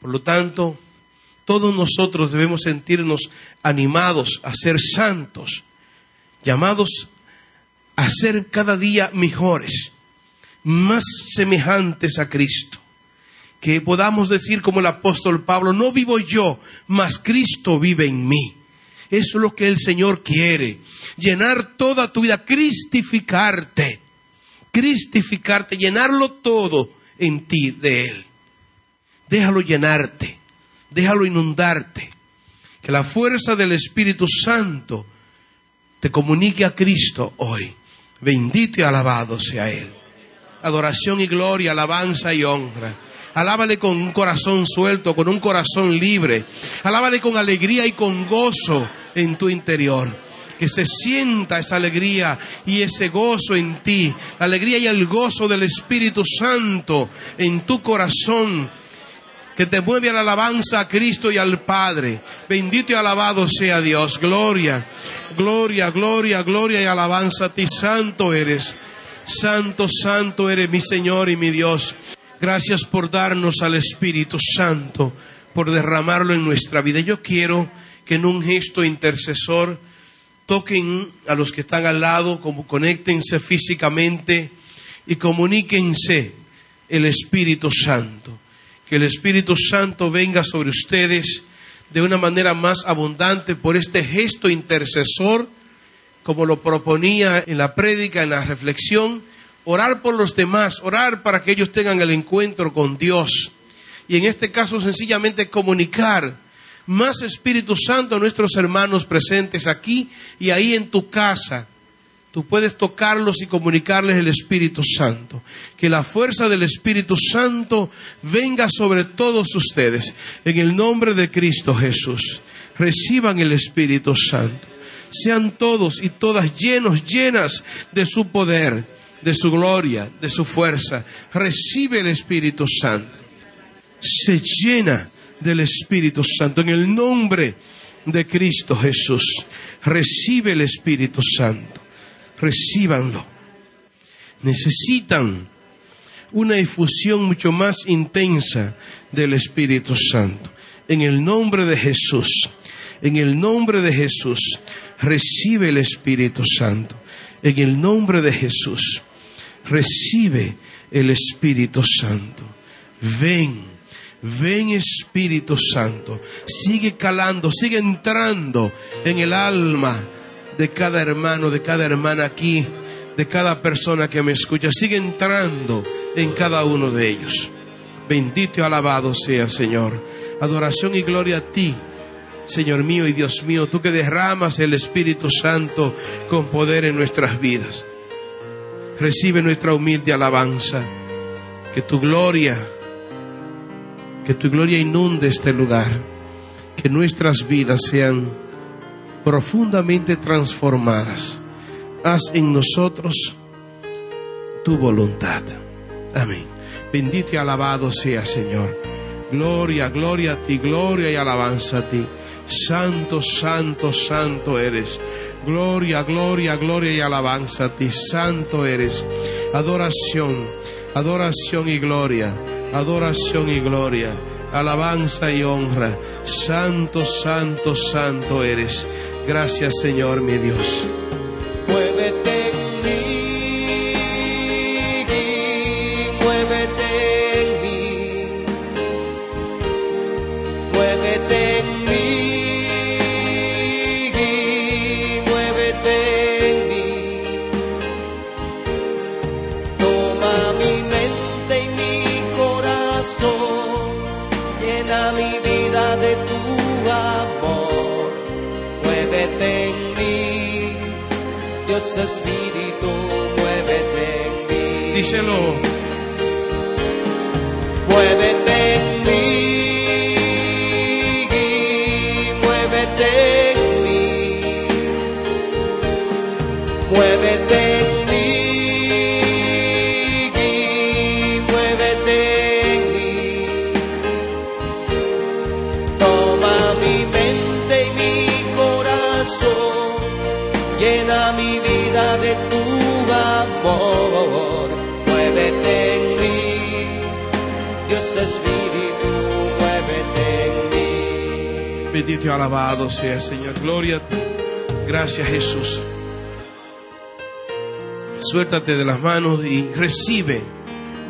Por lo tanto, todos nosotros debemos sentirnos animados a ser santos, llamados a ser cada día mejores, más semejantes a Cristo que podamos decir como el apóstol Pablo, no vivo yo, mas Cristo vive en mí. Eso es lo que el Señor quiere, llenar toda tu vida, cristificarte, cristificarte, llenarlo todo en ti de Él. Déjalo llenarte, déjalo inundarte. Que la fuerza del Espíritu Santo te comunique a Cristo hoy. Bendito y alabado sea Él. Adoración y gloria, alabanza y honra. Alábale con un corazón suelto, con un corazón libre. Alábale con alegría y con gozo en tu interior. Que se sienta esa alegría y ese gozo en ti. La alegría y el gozo del Espíritu Santo en tu corazón. Que te mueve a la alabanza a Cristo y al Padre. Bendito y alabado sea Dios. Gloria, gloria, gloria, gloria y alabanza a ti. Santo eres. Santo, santo eres mi Señor y mi Dios. Gracias por darnos al Espíritu Santo, por derramarlo en nuestra vida. Yo quiero que en un gesto intercesor toquen a los que están al lado, como conéctense físicamente y comuníquense el Espíritu Santo. Que el Espíritu Santo venga sobre ustedes de una manera más abundante por este gesto intercesor, como lo proponía en la prédica, en la reflexión orar por los demás, orar para que ellos tengan el encuentro con Dios. Y en este caso sencillamente comunicar más Espíritu Santo a nuestros hermanos presentes aquí y ahí en tu casa. Tú puedes tocarlos y comunicarles el Espíritu Santo. Que la fuerza del Espíritu Santo venga sobre todos ustedes. En el nombre de Cristo Jesús. Reciban el Espíritu Santo. Sean todos y todas llenos, llenas de su poder de su gloria, de su fuerza. Recibe el Espíritu Santo. Se llena del Espíritu Santo. En el nombre de Cristo Jesús. Recibe el Espíritu Santo. Recíbanlo. Necesitan una efusión mucho más intensa del Espíritu Santo. En el nombre de Jesús. En el nombre de Jesús. Recibe el Espíritu Santo. En el nombre de Jesús recibe el Espíritu Santo. Ven, ven Espíritu Santo. Sigue calando, sigue entrando en el alma de cada hermano, de cada hermana aquí, de cada persona que me escucha. Sigue entrando en cada uno de ellos. Bendito y alabado sea, Señor. Adoración y gloria a ti. Señor mío y Dios mío, tú que derramas el Espíritu Santo con poder en nuestras vidas recibe nuestra humilde alabanza. Que tu gloria, que tu gloria inunde este lugar. Que nuestras vidas sean profundamente transformadas. Haz en nosotros tu voluntad. Amén. Bendito y alabado sea Señor. Gloria, gloria a ti, gloria y alabanza a ti. Santo, santo, santo eres. Gloria, gloria, gloria y alabanza a ti. Santo eres. Adoración, adoración y gloria. Adoración y gloria. Alabanza y honra. Santo, santo, santo eres. Gracias Señor mi Dios. Espíritu, muévete en mí. Díselo. Bendito y alabado sea Señor. Gloria a ti. Gracias Jesús. Suéltate de las manos y recibe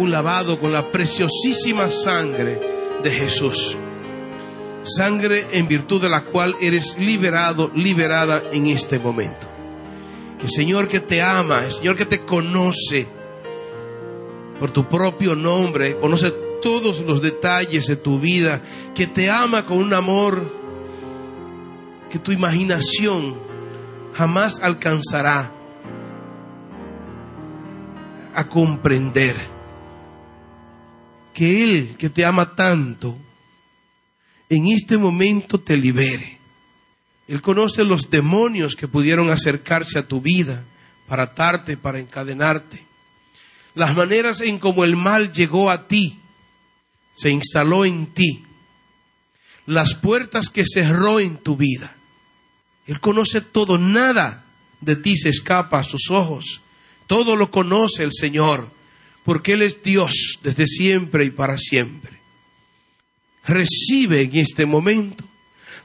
un lavado con la preciosísima sangre de Jesús. Sangre en virtud de la cual eres liberado, liberada en este momento. El Señor que te ama, el Señor que te conoce por tu propio nombre, conoce todos los detalles de tu vida, que te ama con un amor que tu imaginación jamás alcanzará a comprender. Que Él, que te ama tanto, en este momento te libere. Él conoce los demonios que pudieron acercarse a tu vida para atarte, para encadenarte. Las maneras en como el mal llegó a ti, se instaló en ti. Las puertas que cerró en tu vida. Él conoce todo, nada de ti se escapa a sus ojos. Todo lo conoce el Señor, porque Él es Dios desde siempre y para siempre. Recibe en este momento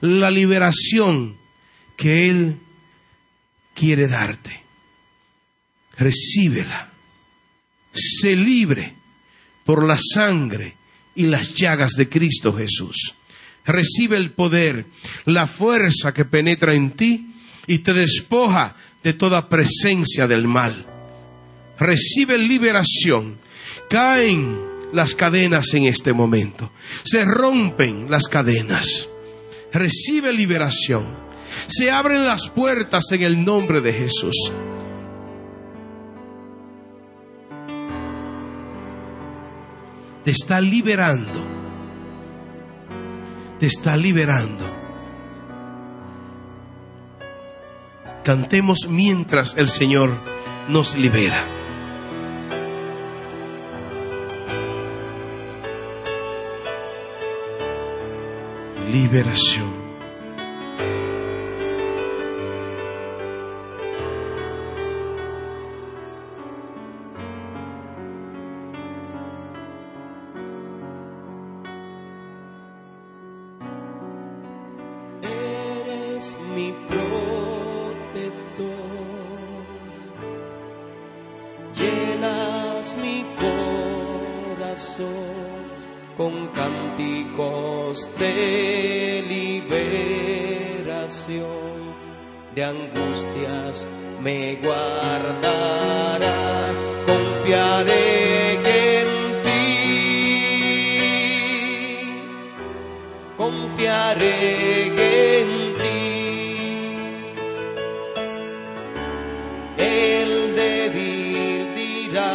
la liberación que Él quiere darte. Recíbela. Sé libre por la sangre y las llagas de Cristo Jesús. Recibe el poder, la fuerza que penetra en ti y te despoja de toda presencia del mal. Recibe liberación. Caen las cadenas en este momento. Se rompen las cadenas. Recibe liberación. Se abren las puertas en el nombre de Jesús. Te está liberando. Te está liberando. Cantemos mientras el Señor nos libera. liberación. Angustias me guardarás, confiaré en ti, confiaré en ti. El débil dirá,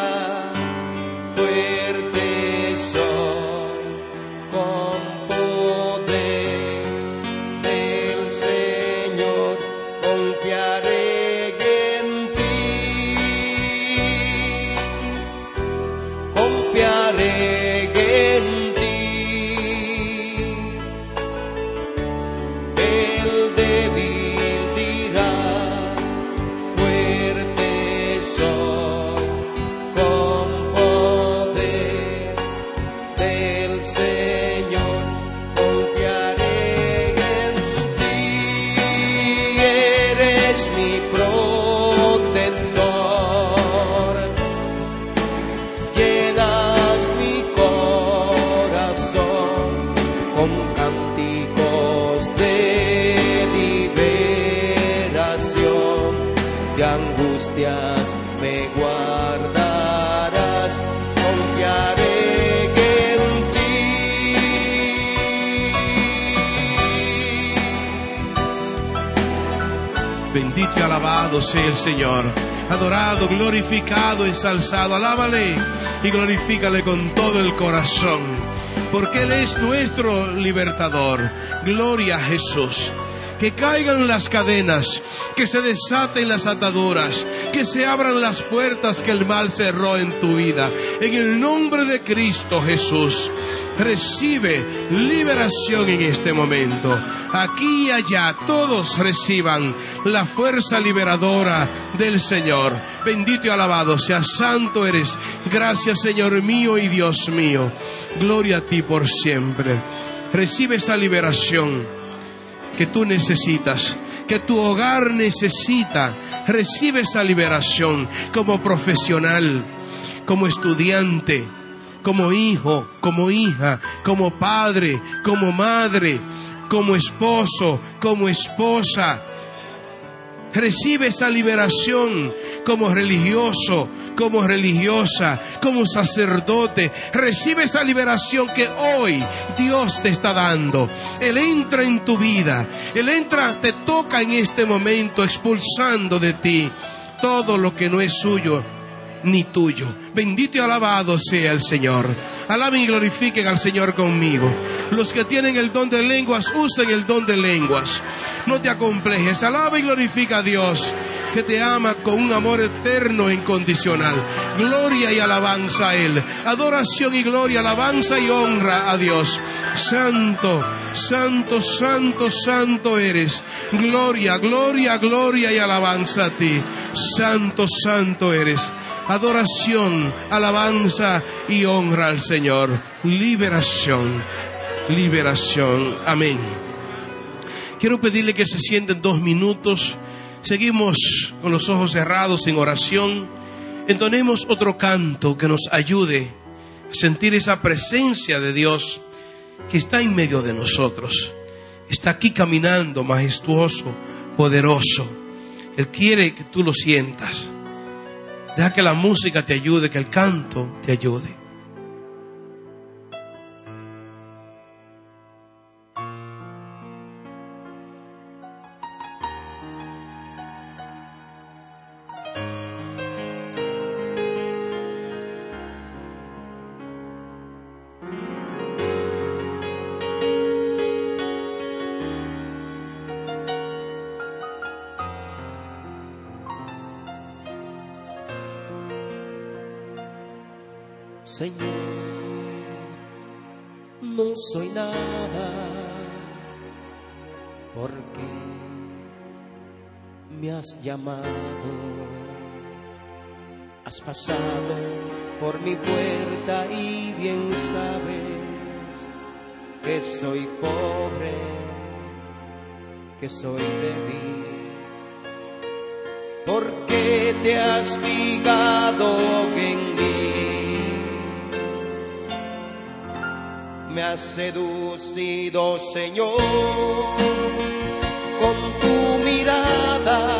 Señor. Adorado, glorificado, ensalzado. Alábale y glorifícale con todo el corazón. Porque Él es nuestro libertador. Gloria a Jesús. Que caigan las cadenas, que se desaten las ataduras, que se abran las puertas que el mal cerró en tu vida. En el nombre de Cristo Jesús, recibe liberación en este momento. Aquí y allá todos reciban la fuerza liberadora del Señor. Bendito y alabado sea, santo eres. Gracias Señor mío y Dios mío. Gloria a ti por siempre. Recibe esa liberación que tú necesitas, que tu hogar necesita. Recibe esa liberación como profesional, como estudiante, como hijo, como hija, como padre, como madre, como esposo, como esposa. Recibe esa liberación como religioso, como religiosa, como sacerdote. Recibe esa liberación que hoy Dios te está dando. Él entra en tu vida. Él entra, te toca en este momento expulsando de ti todo lo que no es suyo ni tuyo. Bendito y alabado sea el Señor. Alaben y glorifiquen al Señor conmigo. Los que tienen el don de lenguas, usen el don de lenguas. No te acomplejes. Alaba y glorifica a Dios que te ama con un amor eterno e incondicional. Gloria y alabanza a Él. Adoración y gloria, alabanza y honra a Dios. Santo, santo, santo, santo eres. Gloria, gloria, gloria y alabanza a ti. Santo, santo eres adoración, alabanza y honra al Señor. Liberación, liberación. Amén. Quiero pedirle que se sienten dos minutos. Seguimos con los ojos cerrados en oración. Entonemos otro canto que nos ayude a sentir esa presencia de Dios que está en medio de nosotros. Está aquí caminando majestuoso, poderoso. Él quiere que tú lo sientas. Deja que la música te ayude, que el canto te ayude. Has llamado, has pasado por mi puerta y bien sabes que soy pobre, que soy débil, porque te has fijado en mí me has seducido, Señor, con tu mirada.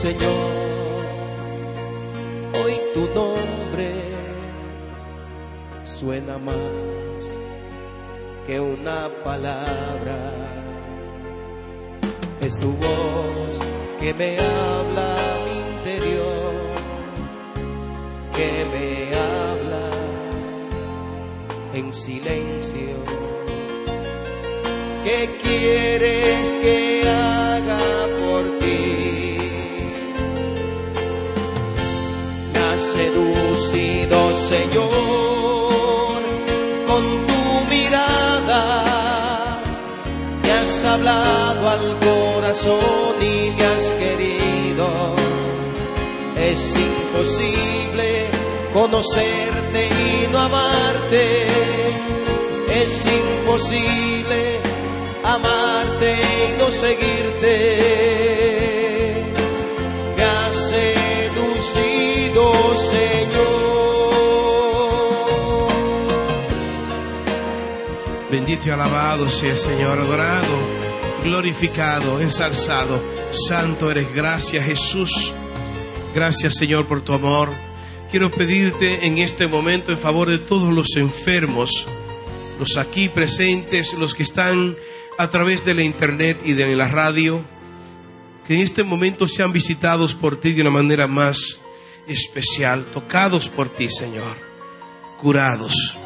Señor, hoy tu nombre suena más que una palabra. Es tu voz que me habla mi interior, que me habla en silencio. ¿Qué quieres que haga Señor, con tu mirada. Me has hablado al corazón y me has querido. Es imposible conocerte y no amarte. Es imposible amarte y no seguirte. Me has seducido, Señor. Bendito y alabado sea el Señor, adorado, glorificado, ensalzado. Santo eres, gracias Jesús. Gracias Señor por tu amor. Quiero pedirte en este momento en favor de todos los enfermos, los aquí presentes, los que están a través de la internet y de la radio, que en este momento sean visitados por ti de una manera más especial, tocados por ti, Señor, curados,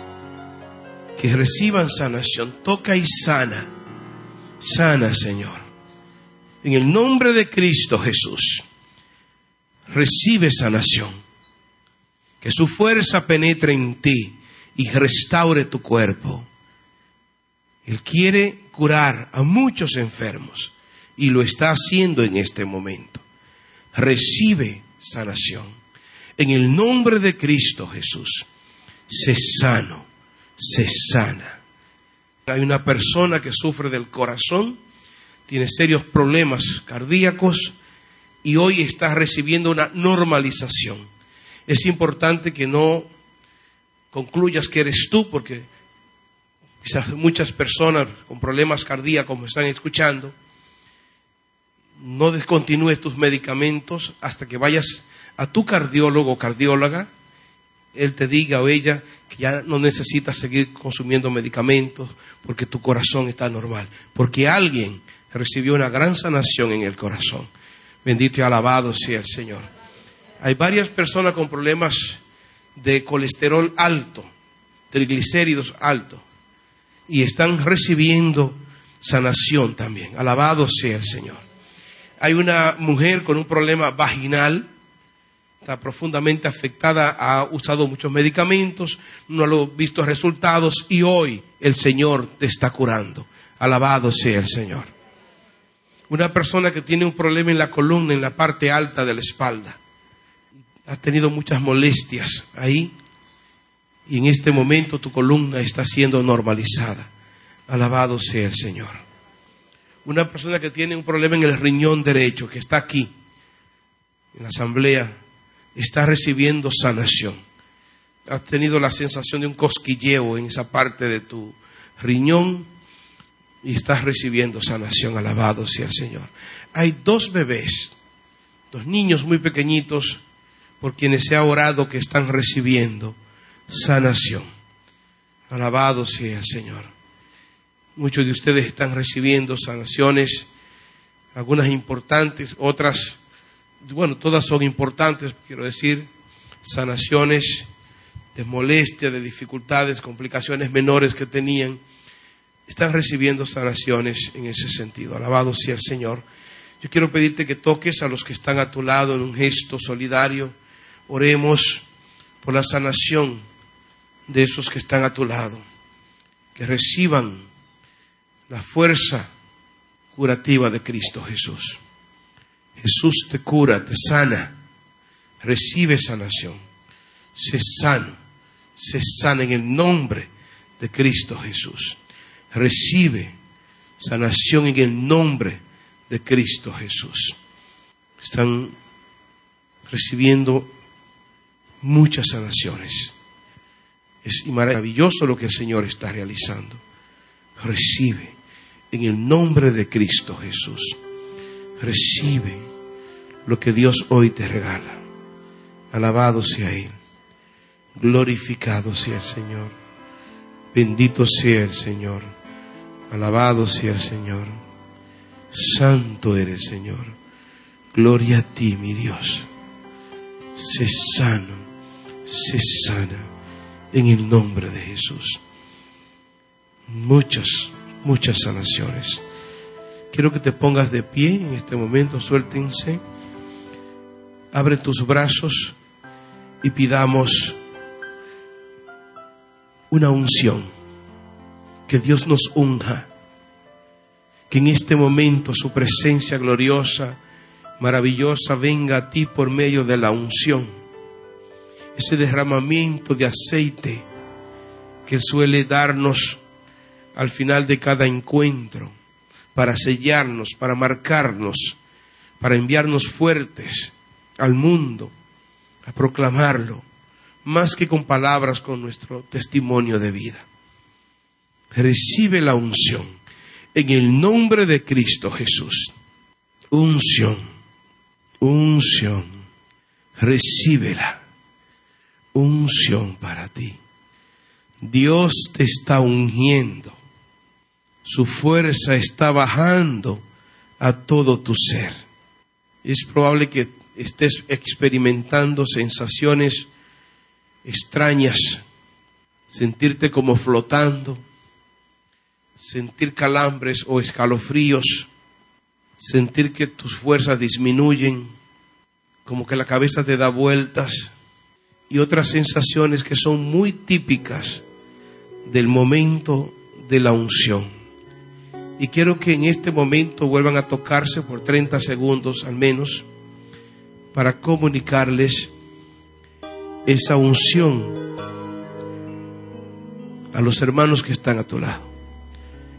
que reciban sanación, toca y sana, sana, Señor. En el nombre de Cristo Jesús, recibe sanación, que su fuerza penetre en ti y restaure tu cuerpo Él quiere curar a muchos enfermos y lo está haciendo en este momento. Recibe sanación. En el nombre de Cristo Jesús, sé sano, sé sana. Hay una persona que sufre del corazón, tiene serios problemas cardíacos y hoy está recibiendo una normalización. Es importante que no concluyas que eres tú, porque quizás muchas personas con problemas cardíacos me están escuchando. No descontinúes tus medicamentos hasta que vayas a tu cardiólogo o cardióloga, él te diga o ella que ya no necesitas seguir consumiendo medicamentos porque tu corazón está normal, porque alguien recibió una gran sanación en el corazón. Bendito y alabado sea el Señor. Hay varias personas con problemas de colesterol alto, triglicéridos altos, y están recibiendo sanación también. Alabado sea el Señor. Hay una mujer con un problema vaginal, está profundamente afectada, ha usado muchos medicamentos, no ha visto resultados y hoy el Señor te está curando. Alabado sea el Señor. Una persona que tiene un problema en la columna, en la parte alta de la espalda, has tenido muchas molestias ahí y en este momento tu columna está siendo normalizada. Alabado sea el Señor. Una persona que tiene un problema en el riñón derecho, que está aquí, en la asamblea, está recibiendo sanación. Has tenido la sensación de un cosquilleo en esa parte de tu riñón y estás recibiendo sanación. Alabado sea el Señor. Hay dos bebés, dos niños muy pequeñitos por quienes se ha orado que están recibiendo sanación. Alabado sea el Señor. Muchos de ustedes están recibiendo sanaciones, algunas importantes, otras, bueno, todas son importantes, quiero decir, sanaciones de molestia, de dificultades, complicaciones menores que tenían, están recibiendo sanaciones en ese sentido. Alabado sea el Señor. Yo quiero pedirte que toques a los que están a tu lado en un gesto solidario Oremos por la sanación de esos que están a tu lado, que reciban la fuerza curativa de Cristo Jesús. Jesús te cura, te sana, recibe sanación, sé sano, sé sana en el nombre de Cristo Jesús. Recibe sanación en el nombre de Cristo Jesús. Están recibiendo muchas sanaciones. Es maravilloso lo que el Señor está realizando. Recibe en el nombre de Cristo Jesús. Recibe lo que Dios hoy te regala. Alabado sea Él. Glorificado sea el Señor. Bendito sea el Señor. Alabado sea el Señor. Santo eres, Señor. Gloria a ti, mi Dios. Sé sano se sana en el nombre de Jesús. Muchas, muchas sanaciones. Quiero que te pongas de pie en este momento, suéltense. Abre tus brazos y pidamos una unción. Que Dios nos unja. Que en este momento su presencia gloriosa, maravillosa, venga a ti por medio de la unción ese derramamiento de aceite que suele darnos al final de cada encuentro para sellarnos, para marcarnos, para enviarnos fuertes al mundo, a proclamarlo, más que con palabras, con nuestro testimonio de vida. Recibe la unción en el nombre de Cristo Jesús. Unción, unción, recíbela unción para ti. Dios te está ungiendo. Su fuerza está bajando a todo tu ser. Es probable que estés experimentando sensaciones extrañas, sentirte como flotando, sentir calambres o escalofríos, sentir que tus fuerzas disminuyen, como que la cabeza te da vueltas y otras sensaciones que son muy típicas del momento de la unción. Y quiero que en este momento vuelvan a tocarse por 30 segundos al menos para comunicarles esa unción a los hermanos que están a tu lado.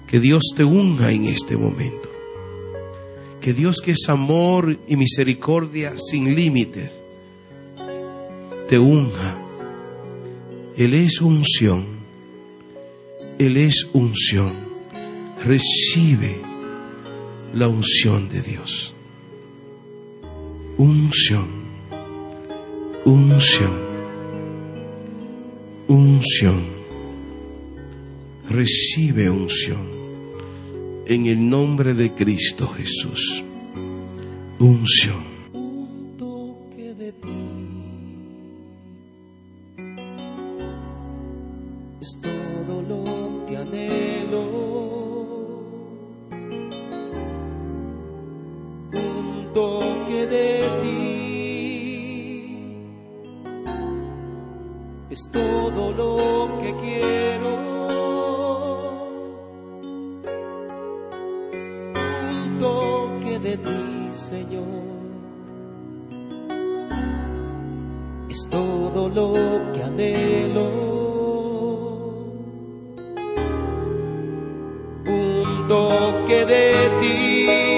Que Dios te unja en este momento. Que Dios que es amor y misericordia sin límites, te unja. Él es unción. Él es unción. Recibe la unción de Dios. Unción. Unción. Unción. Recibe unción. En el nombre de Cristo Jesús. Unción. Toque de ti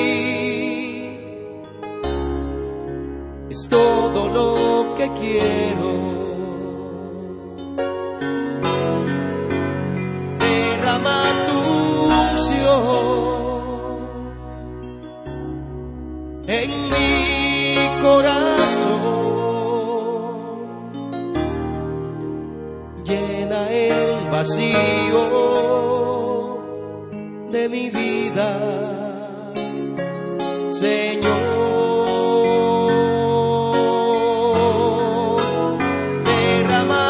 es todo lo que quiero. Derrama tu unción en mi corazón. Llena el vacío mi vida, Señor. Derrama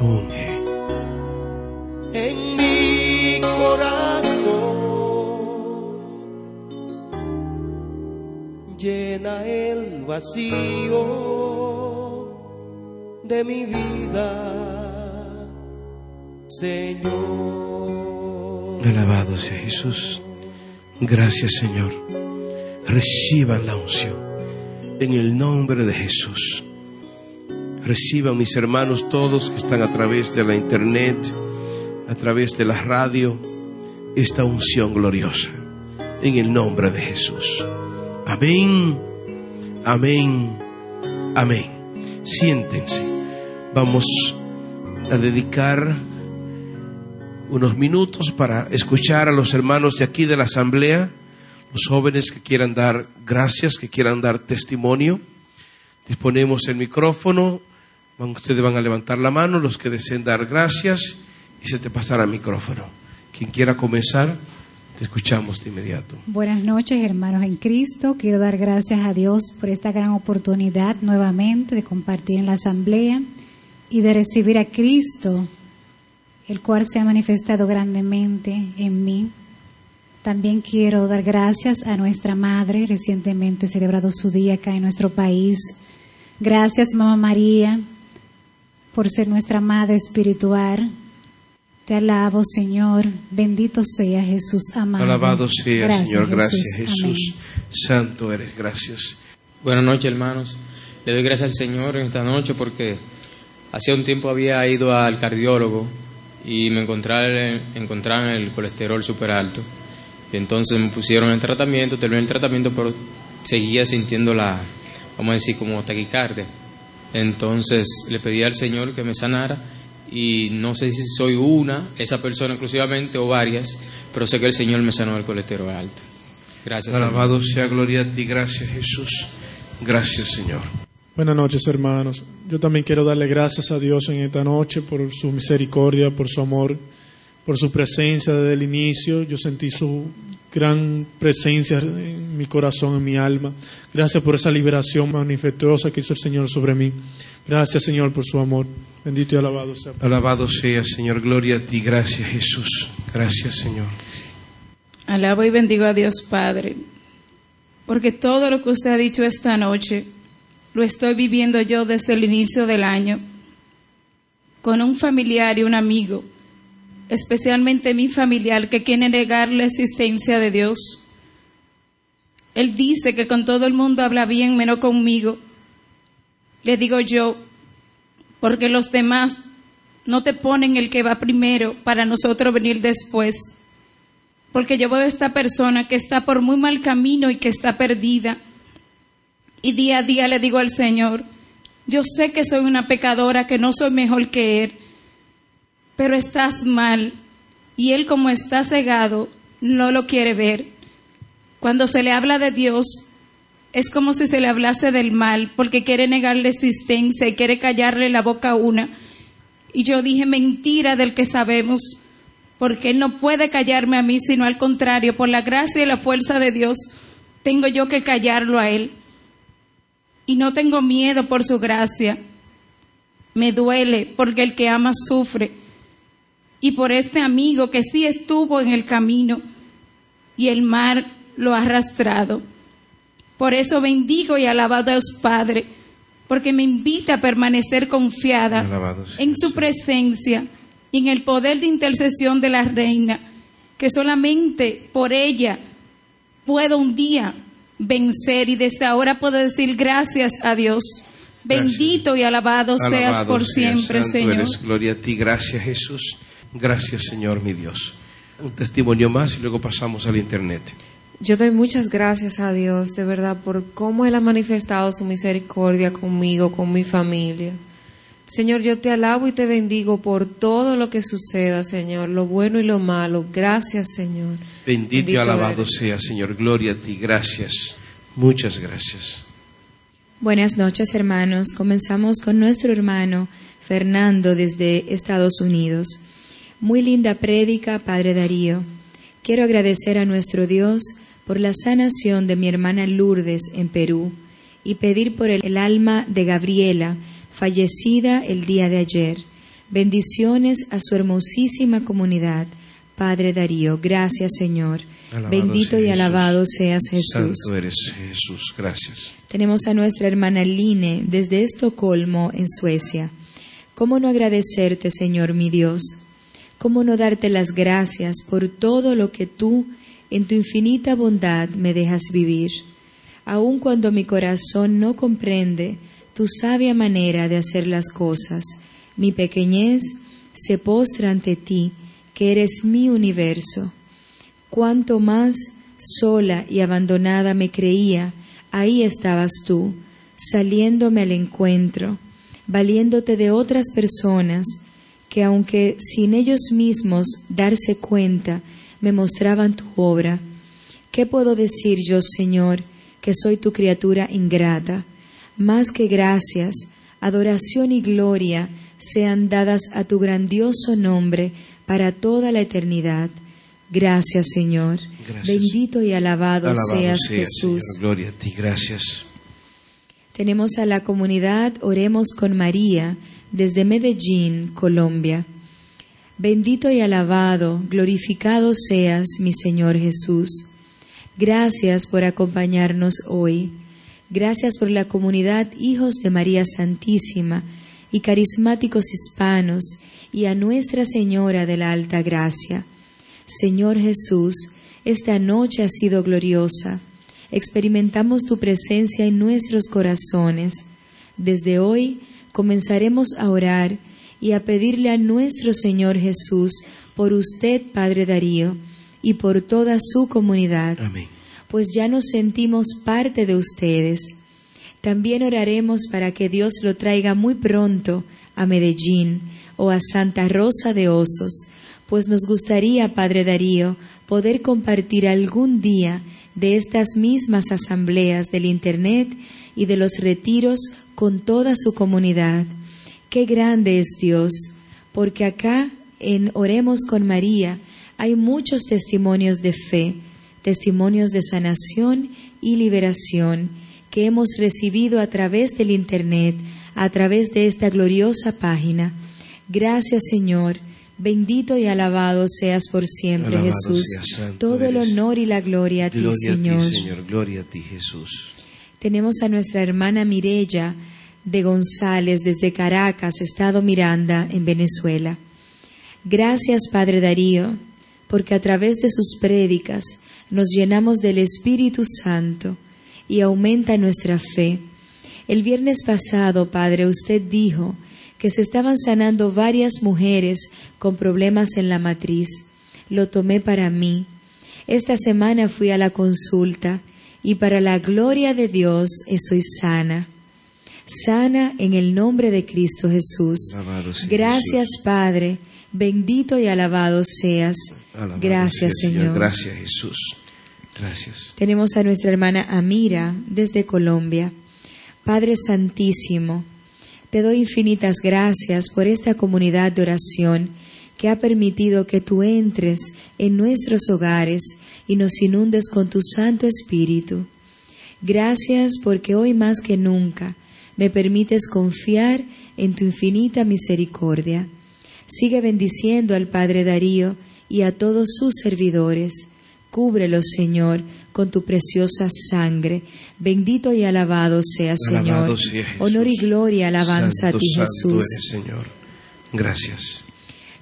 Unge. en mi corazón. Llena el vacío de mi vida, Señor. Alabado sea Jesús. Gracias Señor. Reciban la unción en el nombre de Jesús. Reciban mis hermanos todos que están a través de la internet, a través de la radio, esta unción gloriosa en el nombre de Jesús. Amén, amén, amén. Siéntense. Vamos a dedicar unos minutos para escuchar a los hermanos de aquí de la asamblea, los jóvenes que quieran dar gracias, que quieran dar testimonio. Disponemos el micrófono, ustedes van a levantar la mano, los que deseen dar gracias, y se te pasará el micrófono. Quien quiera comenzar, te escuchamos de inmediato. Buenas noches, hermanos en Cristo. Quiero dar gracias a Dios por esta gran oportunidad nuevamente de compartir en la asamblea y de recibir a Cristo, el cual se ha manifestado grandemente en mí. También quiero dar gracias a nuestra madre, recientemente celebrado su día acá en nuestro país. Gracias, Mamá María, por ser nuestra madre espiritual. Te alabo, Señor. Bendito sea Jesús amado. Alabado sea, Gracias, Señor, gracias Amén. Jesús. Santo eres, gracias. Buenas noches, hermanos. Le doy gracias al Señor en esta noche porque hacía un tiempo había ido al cardiólogo y me encontraron, encontraron el colesterol súper alto. Y entonces me pusieron el tratamiento, terminé el tratamiento, pero seguía sintiendo la, vamos a decir, como taquicardia. Entonces le pedí al Señor que me sanara y no sé si soy una, esa persona exclusivamente o varias, pero sé que el Señor me sanó el colesterol alto. Gracias. Alabado sea, gloria a ti, gracias Jesús. Gracias Señor. Buenas noches, hermanos. Yo también quiero darle gracias a Dios en esta noche por su misericordia, por su amor, por su presencia desde el inicio. Yo sentí su gran presencia en mi corazón, en mi alma. Gracias por esa liberación manifestuosa que hizo el Señor sobre mí. Gracias, Señor, por su amor. Bendito y alabado sea. Alabado sea Señor, gloria a ti, gracias Jesús. Gracias Señor. Alabo y bendigo a Dios Padre, porque todo lo que usted ha dicho esta noche lo estoy viviendo yo desde el inicio del año. con un familiar y un amigo, especialmente mi familiar que quiere negar la existencia de Dios. Él dice que con todo el mundo habla bien, menos conmigo. Le digo yo, porque los demás no te ponen el que va primero para nosotros venir después. Porque yo veo a esta persona que está por muy mal camino y que está perdida. Y día a día le digo al Señor, yo sé que soy una pecadora, que no soy mejor que Él, pero estás mal. Y Él como está cegado, no lo quiere ver. Cuando se le habla de Dios, es como si se le hablase del mal, porque quiere negar la existencia y quiere callarle la boca a una. Y yo dije mentira del que sabemos, porque Él no puede callarme a mí, sino al contrario, por la gracia y la fuerza de Dios, tengo yo que callarlo a Él. Y no tengo miedo por su gracia. Me duele porque el que ama sufre. Y por este amigo que sí estuvo en el camino y el mar lo ha arrastrado. Por eso bendigo y alabo a Dios Padre, porque me invita a permanecer confiada Alabado en su presencia y en el poder de intercesión de la reina, que solamente por ella puedo un día vencer y desde ahora puedo decir gracias a Dios. Gracias. Bendito y alabado, seas por siempre, santo Señor. eres. Gloria a ti, gracias Jesús. Gracias Señor mi Dios. Un testimonio más y luego pasamos al internet. Yo doy muchas gracias a Dios, de verdad, por cómo Él ha manifestado su misericordia conmigo, con mi familia. Señor, yo te alabo y te bendigo por todo lo que suceda, Señor, lo bueno y lo malo. Gracias, Señor. Bendito, y alabado eres. sea Señor. Gloria a ti, gracias. Muchas gracias. Buenas noches, hermanos. Comenzamos con nuestro hermano Fernando desde Estados Unidos. Muy linda prédica, Padre Darío. Quiero agradecer a nuestro Dios por la sanación de mi hermana Lourdes en Perú y pedir por el alma de Gabriela, fallecida el día de ayer. Bendiciones a su hermosísima comunidad. Padre Darío, gracias Señor. Alabado Bendito y Jesús. alabado seas Jesús. Santo eres Jesús. Gracias. Tenemos a nuestra hermana Line desde Estocolmo, en Suecia. ¿Cómo no agradecerte, Señor mi Dios? ¿Cómo no darte las gracias por todo lo que tú, en tu infinita bondad, me dejas vivir? Aun cuando mi corazón no comprende tu sabia manera de hacer las cosas, mi pequeñez se postra ante ti, que eres mi universo. Cuanto más sola y abandonada me creía, ahí estabas tú, saliéndome al encuentro, valiéndote de otras personas que aunque sin ellos mismos darse cuenta, me mostraban tu obra. ¿Qué puedo decir yo, Señor, que soy tu criatura ingrata? Más que gracias, adoración y gloria sean dadas a tu grandioso nombre para toda la eternidad. Gracias, Señor. Gracias. Bendito y alabado, Alabado seas sea, Jesús. Señor. Gloria a ti. Gracias. Tenemos a la comunidad Oremos con María desde Medellín, Colombia. Bendito y alabado, glorificado seas, mi Señor Jesús. Gracias por acompañarnos hoy. Gracias por la comunidad Hijos de María Santísima y carismáticos hispanos y a Nuestra Señora de la Alta Gracia. Señor Jesús, esta noche ha sido gloriosa. Experimentamos tu presencia en nuestros corazones. Desde hoy comenzaremos a orar y a pedirle a nuestro Señor Jesús por usted, Padre Darío, y por toda su comunidad, Amén. Pues ya nos sentimos parte de ustedes. También oraremos para que Dios lo traiga muy pronto a Medellín o a Santa Rosa de Osos, pues nos gustaría, Padre Darío, poder compartir algún día de estas mismas asambleas del Internet y de los retiros con toda su comunidad. Qué grande es Dios, porque acá en Oremos con María hay muchos testimonios de fe, testimonios de sanación y liberación que hemos recibido a través del Internet, a través de esta gloriosa página. Gracias Señor, bendito y alabado seas por siempre Alabado Jesús. Todo el honor y la gloria a ti Señor. a ti, Señor. Gloria a ti, Jesús. Tenemos a nuestra hermana Mirella de González desde Caracas, Estado Miranda, en Venezuela. Gracias, Padre Darío, porque a través de sus prédicas nos llenamos del Espíritu Santo y aumenta nuestra fe. El viernes pasado, Padre, usted dijo que se estaban sanando varias mujeres con problemas en la matriz. Lo tomé para mí. Esta semana fui a la consulta y para la gloria de Dios estoy sana. Sana en el nombre de Cristo Jesús. Gracias, Padre. Bendito y alabado seas. Gracias, Señor. Gracias, Jesús. Gracias. Tenemos a nuestra hermana Amira desde Colombia. Padre Santísimo, te doy infinitas gracias por esta comunidad de oración que ha permitido que tú entres en nuestros hogares y nos inundes con tu Santo Espíritu. Gracias porque hoy más que nunca me permites confiar en tu infinita misericordia. Sigue bendiciendo al Padre Darío y a todos sus servidores. Cúbrelo, Señor, con tu preciosa sangre. Bendito y alabado sea, Alabado Señor. sea Jesús. Honor y gloria, alabanza Santo, a ti, santo Jesús. eres, Señor. Gracias.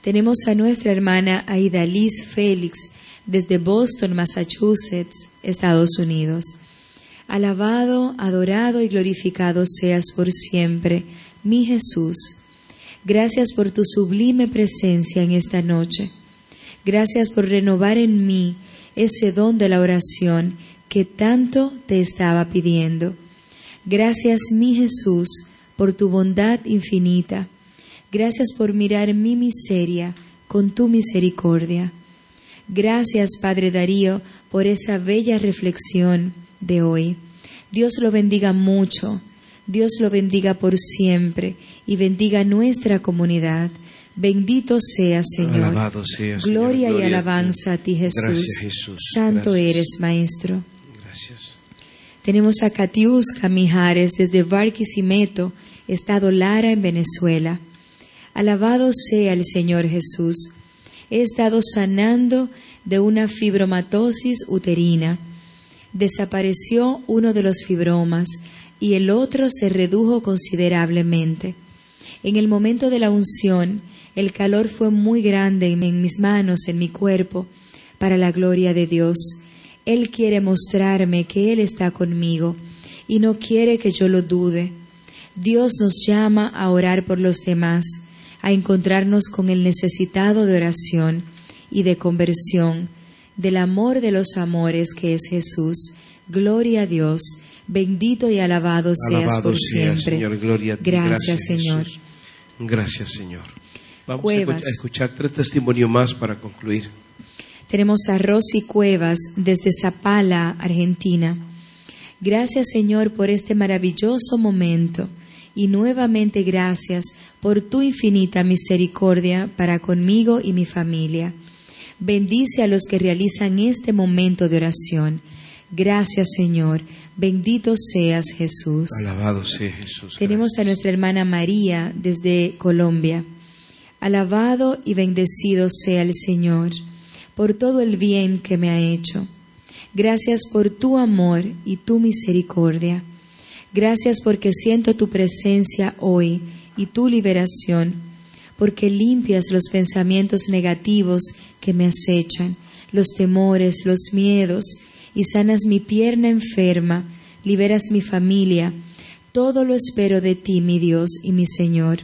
Tenemos a nuestra hermana Aida Liz Félix desde Boston, Massachusetts, Estados Unidos. Alabado, adorado y glorificado seas por siempre, mi Jesús. Gracias por tu sublime presencia en esta noche. Gracias por renovar en mí ese don de la oración que tanto te estaba pidiendo. Gracias, mi Jesús, por tu bondad infinita. Gracias por mirar mi miseria con tu misericordia. Gracias, Padre Darío, por esa bella reflexión de hoy. Dios lo bendiga mucho, Dios lo bendiga por siempre y bendiga nuestra comunidad. Bendito sea, Señor. Alabado sea, Señor. Gloria, y alabanza a ti, Jesús. Gracias, Jesús. Santo Gracias. eres, Maestro. Gracias. Tenemos a Katiuska Mijares desde Barquisimeto, Estado Lara, en Venezuela. Alabado sea el Señor Jesús. He estado sanando de una fibromatosis uterina. Desapareció uno de los fibromas y el otro se redujo considerablemente. En el momento de la unción, el calor fue muy grande en mis manos, en mi cuerpo, para la gloria de Dios. Él quiere mostrarme que Él está conmigo y no quiere que yo lo dude. Dios nos llama a orar por los demás, a encontrarnos con el necesitado de oración y de conversión, del amor de los amores que es Jesús. Gloria a Dios. Bendito y alabado seas Alabado por sea, siempre. Señor. Gloria a ti. Gracias, Señor. Jesús. Gracias, Señor. Vamos a Cuevas. escuchar- a escuchar tres testimonios más para concluir. Tenemos a Rosy Cuevas desde Zapala, Argentina. Gracias Señor por este maravilloso momento y nuevamente gracias por tu infinita misericordia para conmigo y mi familia. Bendice a los que realizan este momento de oración. Gracias Señor. Bendito seas Jesús. Alabado sea Jesús. Tenemos a nuestra hermana María desde Colombia. Alabado y bendecido sea el Señor por todo el bien que me ha hecho. Gracias por tu amor y tu misericordia. Gracias porque siento tu presencia hoy y tu liberación, porque limpias los pensamientos negativos que me acechan, los temores, los miedos, y sanas mi pierna enferma, liberas mi familia. Todo lo espero de ti, mi Dios y mi Señor.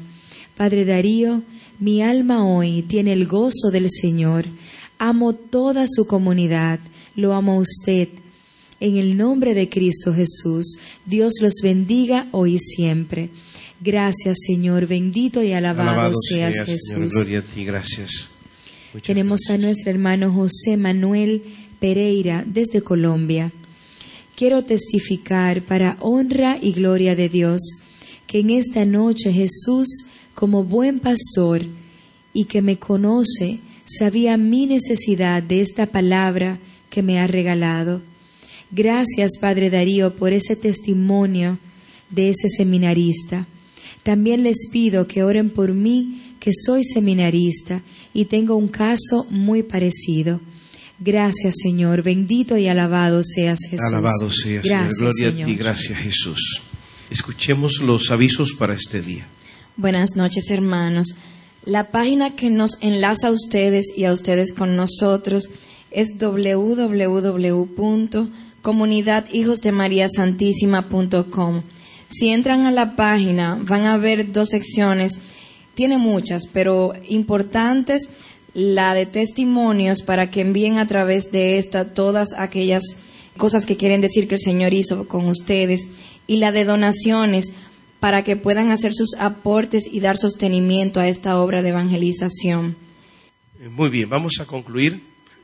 Padre Darío, mi alma hoy tiene el gozo del Señor. Amo toda su comunidad, lo amo a usted. En el nombre de Cristo Jesús, Dios los bendiga hoy y siempre. Gracias, Señor, bendito y alabado, Alabado seas sea, Señor. Jesús. Gloria a ti. Gracias. Muchas Tenemos a nuestro hermano José Manuel Pereira desde Colombia. Quiero testificar para honra y gloria de Dios que en esta noche Jesús, como buen pastor y que me conoce, sabía mi necesidad de esta palabra que me ha regalado. Gracias, Padre Darío, por ese testimonio de ese seminarista. También les pido que oren por mí, que soy seminarista y tengo un caso muy parecido. Gracias, Señor. Bendito y alabado seas Jesús. Alabado sea, Señor. Gloria Señor. a ti. Gracias, Jesús. Escuchemos los avisos para este día. Buenas noches, hermanos. La página que nos enlaza a ustedes y a ustedes con nosotros es www.comunidadhijosdemariasantísima.com. Si entran a la página, van a ver dos secciones. Tiene muchas, pero importantes la de testimonios para que envíen a través de esta todas aquellas cosas que quieren decir que el Señor hizo con ustedes y la de donaciones para que puedan hacer sus aportes y dar sostenimiento a esta obra de evangelización. Eh, Muy bien, vamos a concluir.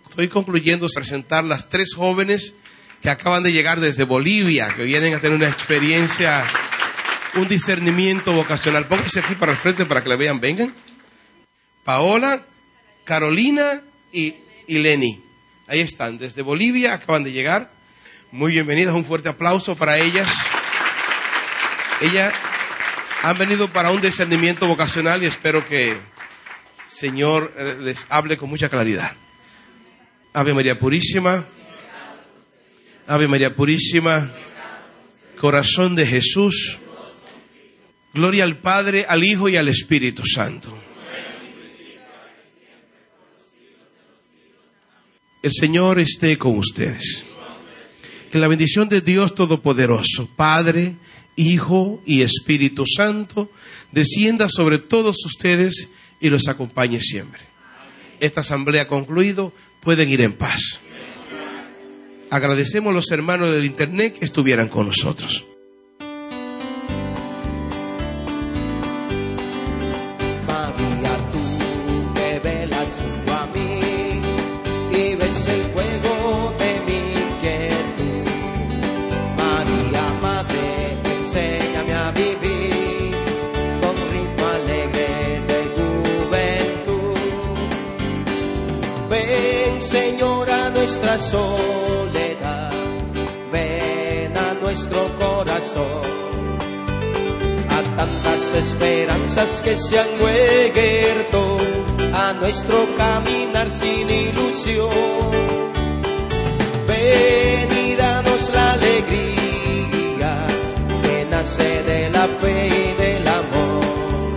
Estoy concluyendo presentar las tres jóvenes que acaban de llegar desde Bolivia, que vienen a tener una experiencia, un discernimiento vocacional. Pónganse aquí para el frente para que la vean. Vengan. Paola, Carolina y, y. Ahí están, desde Bolivia acaban de llegar. Muy bienvenidas, un fuerte aplauso para ellas. Ellas han venido para un discernimiento vocacional y espero que Señor eh, les hable con mucha claridad. Ave María Purísima. Ave María Purísima. Corazón de Jesús. Gloria al Padre, al Hijo y al Espíritu Santo. El Señor esté con ustedes. Que la bendición de Dios Todopoderoso, Padre, Hijo y Espíritu Santo, descienda sobre todos ustedes y los acompañe siempre. Esta asamblea ha concluido, pueden ir en paz. Agradecemos a los hermanos del Internet que estuvieran con nosotros. Nuestra soledad, ven a nuestro corazón. A tantas esperanzas que se han muerto, a nuestro caminar sin ilusión. Ven y danos la alegría que nace de la fe y del amor,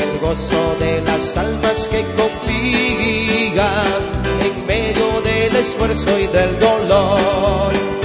el gozo de las almas que confían en medio del esfuerzo y del dolor.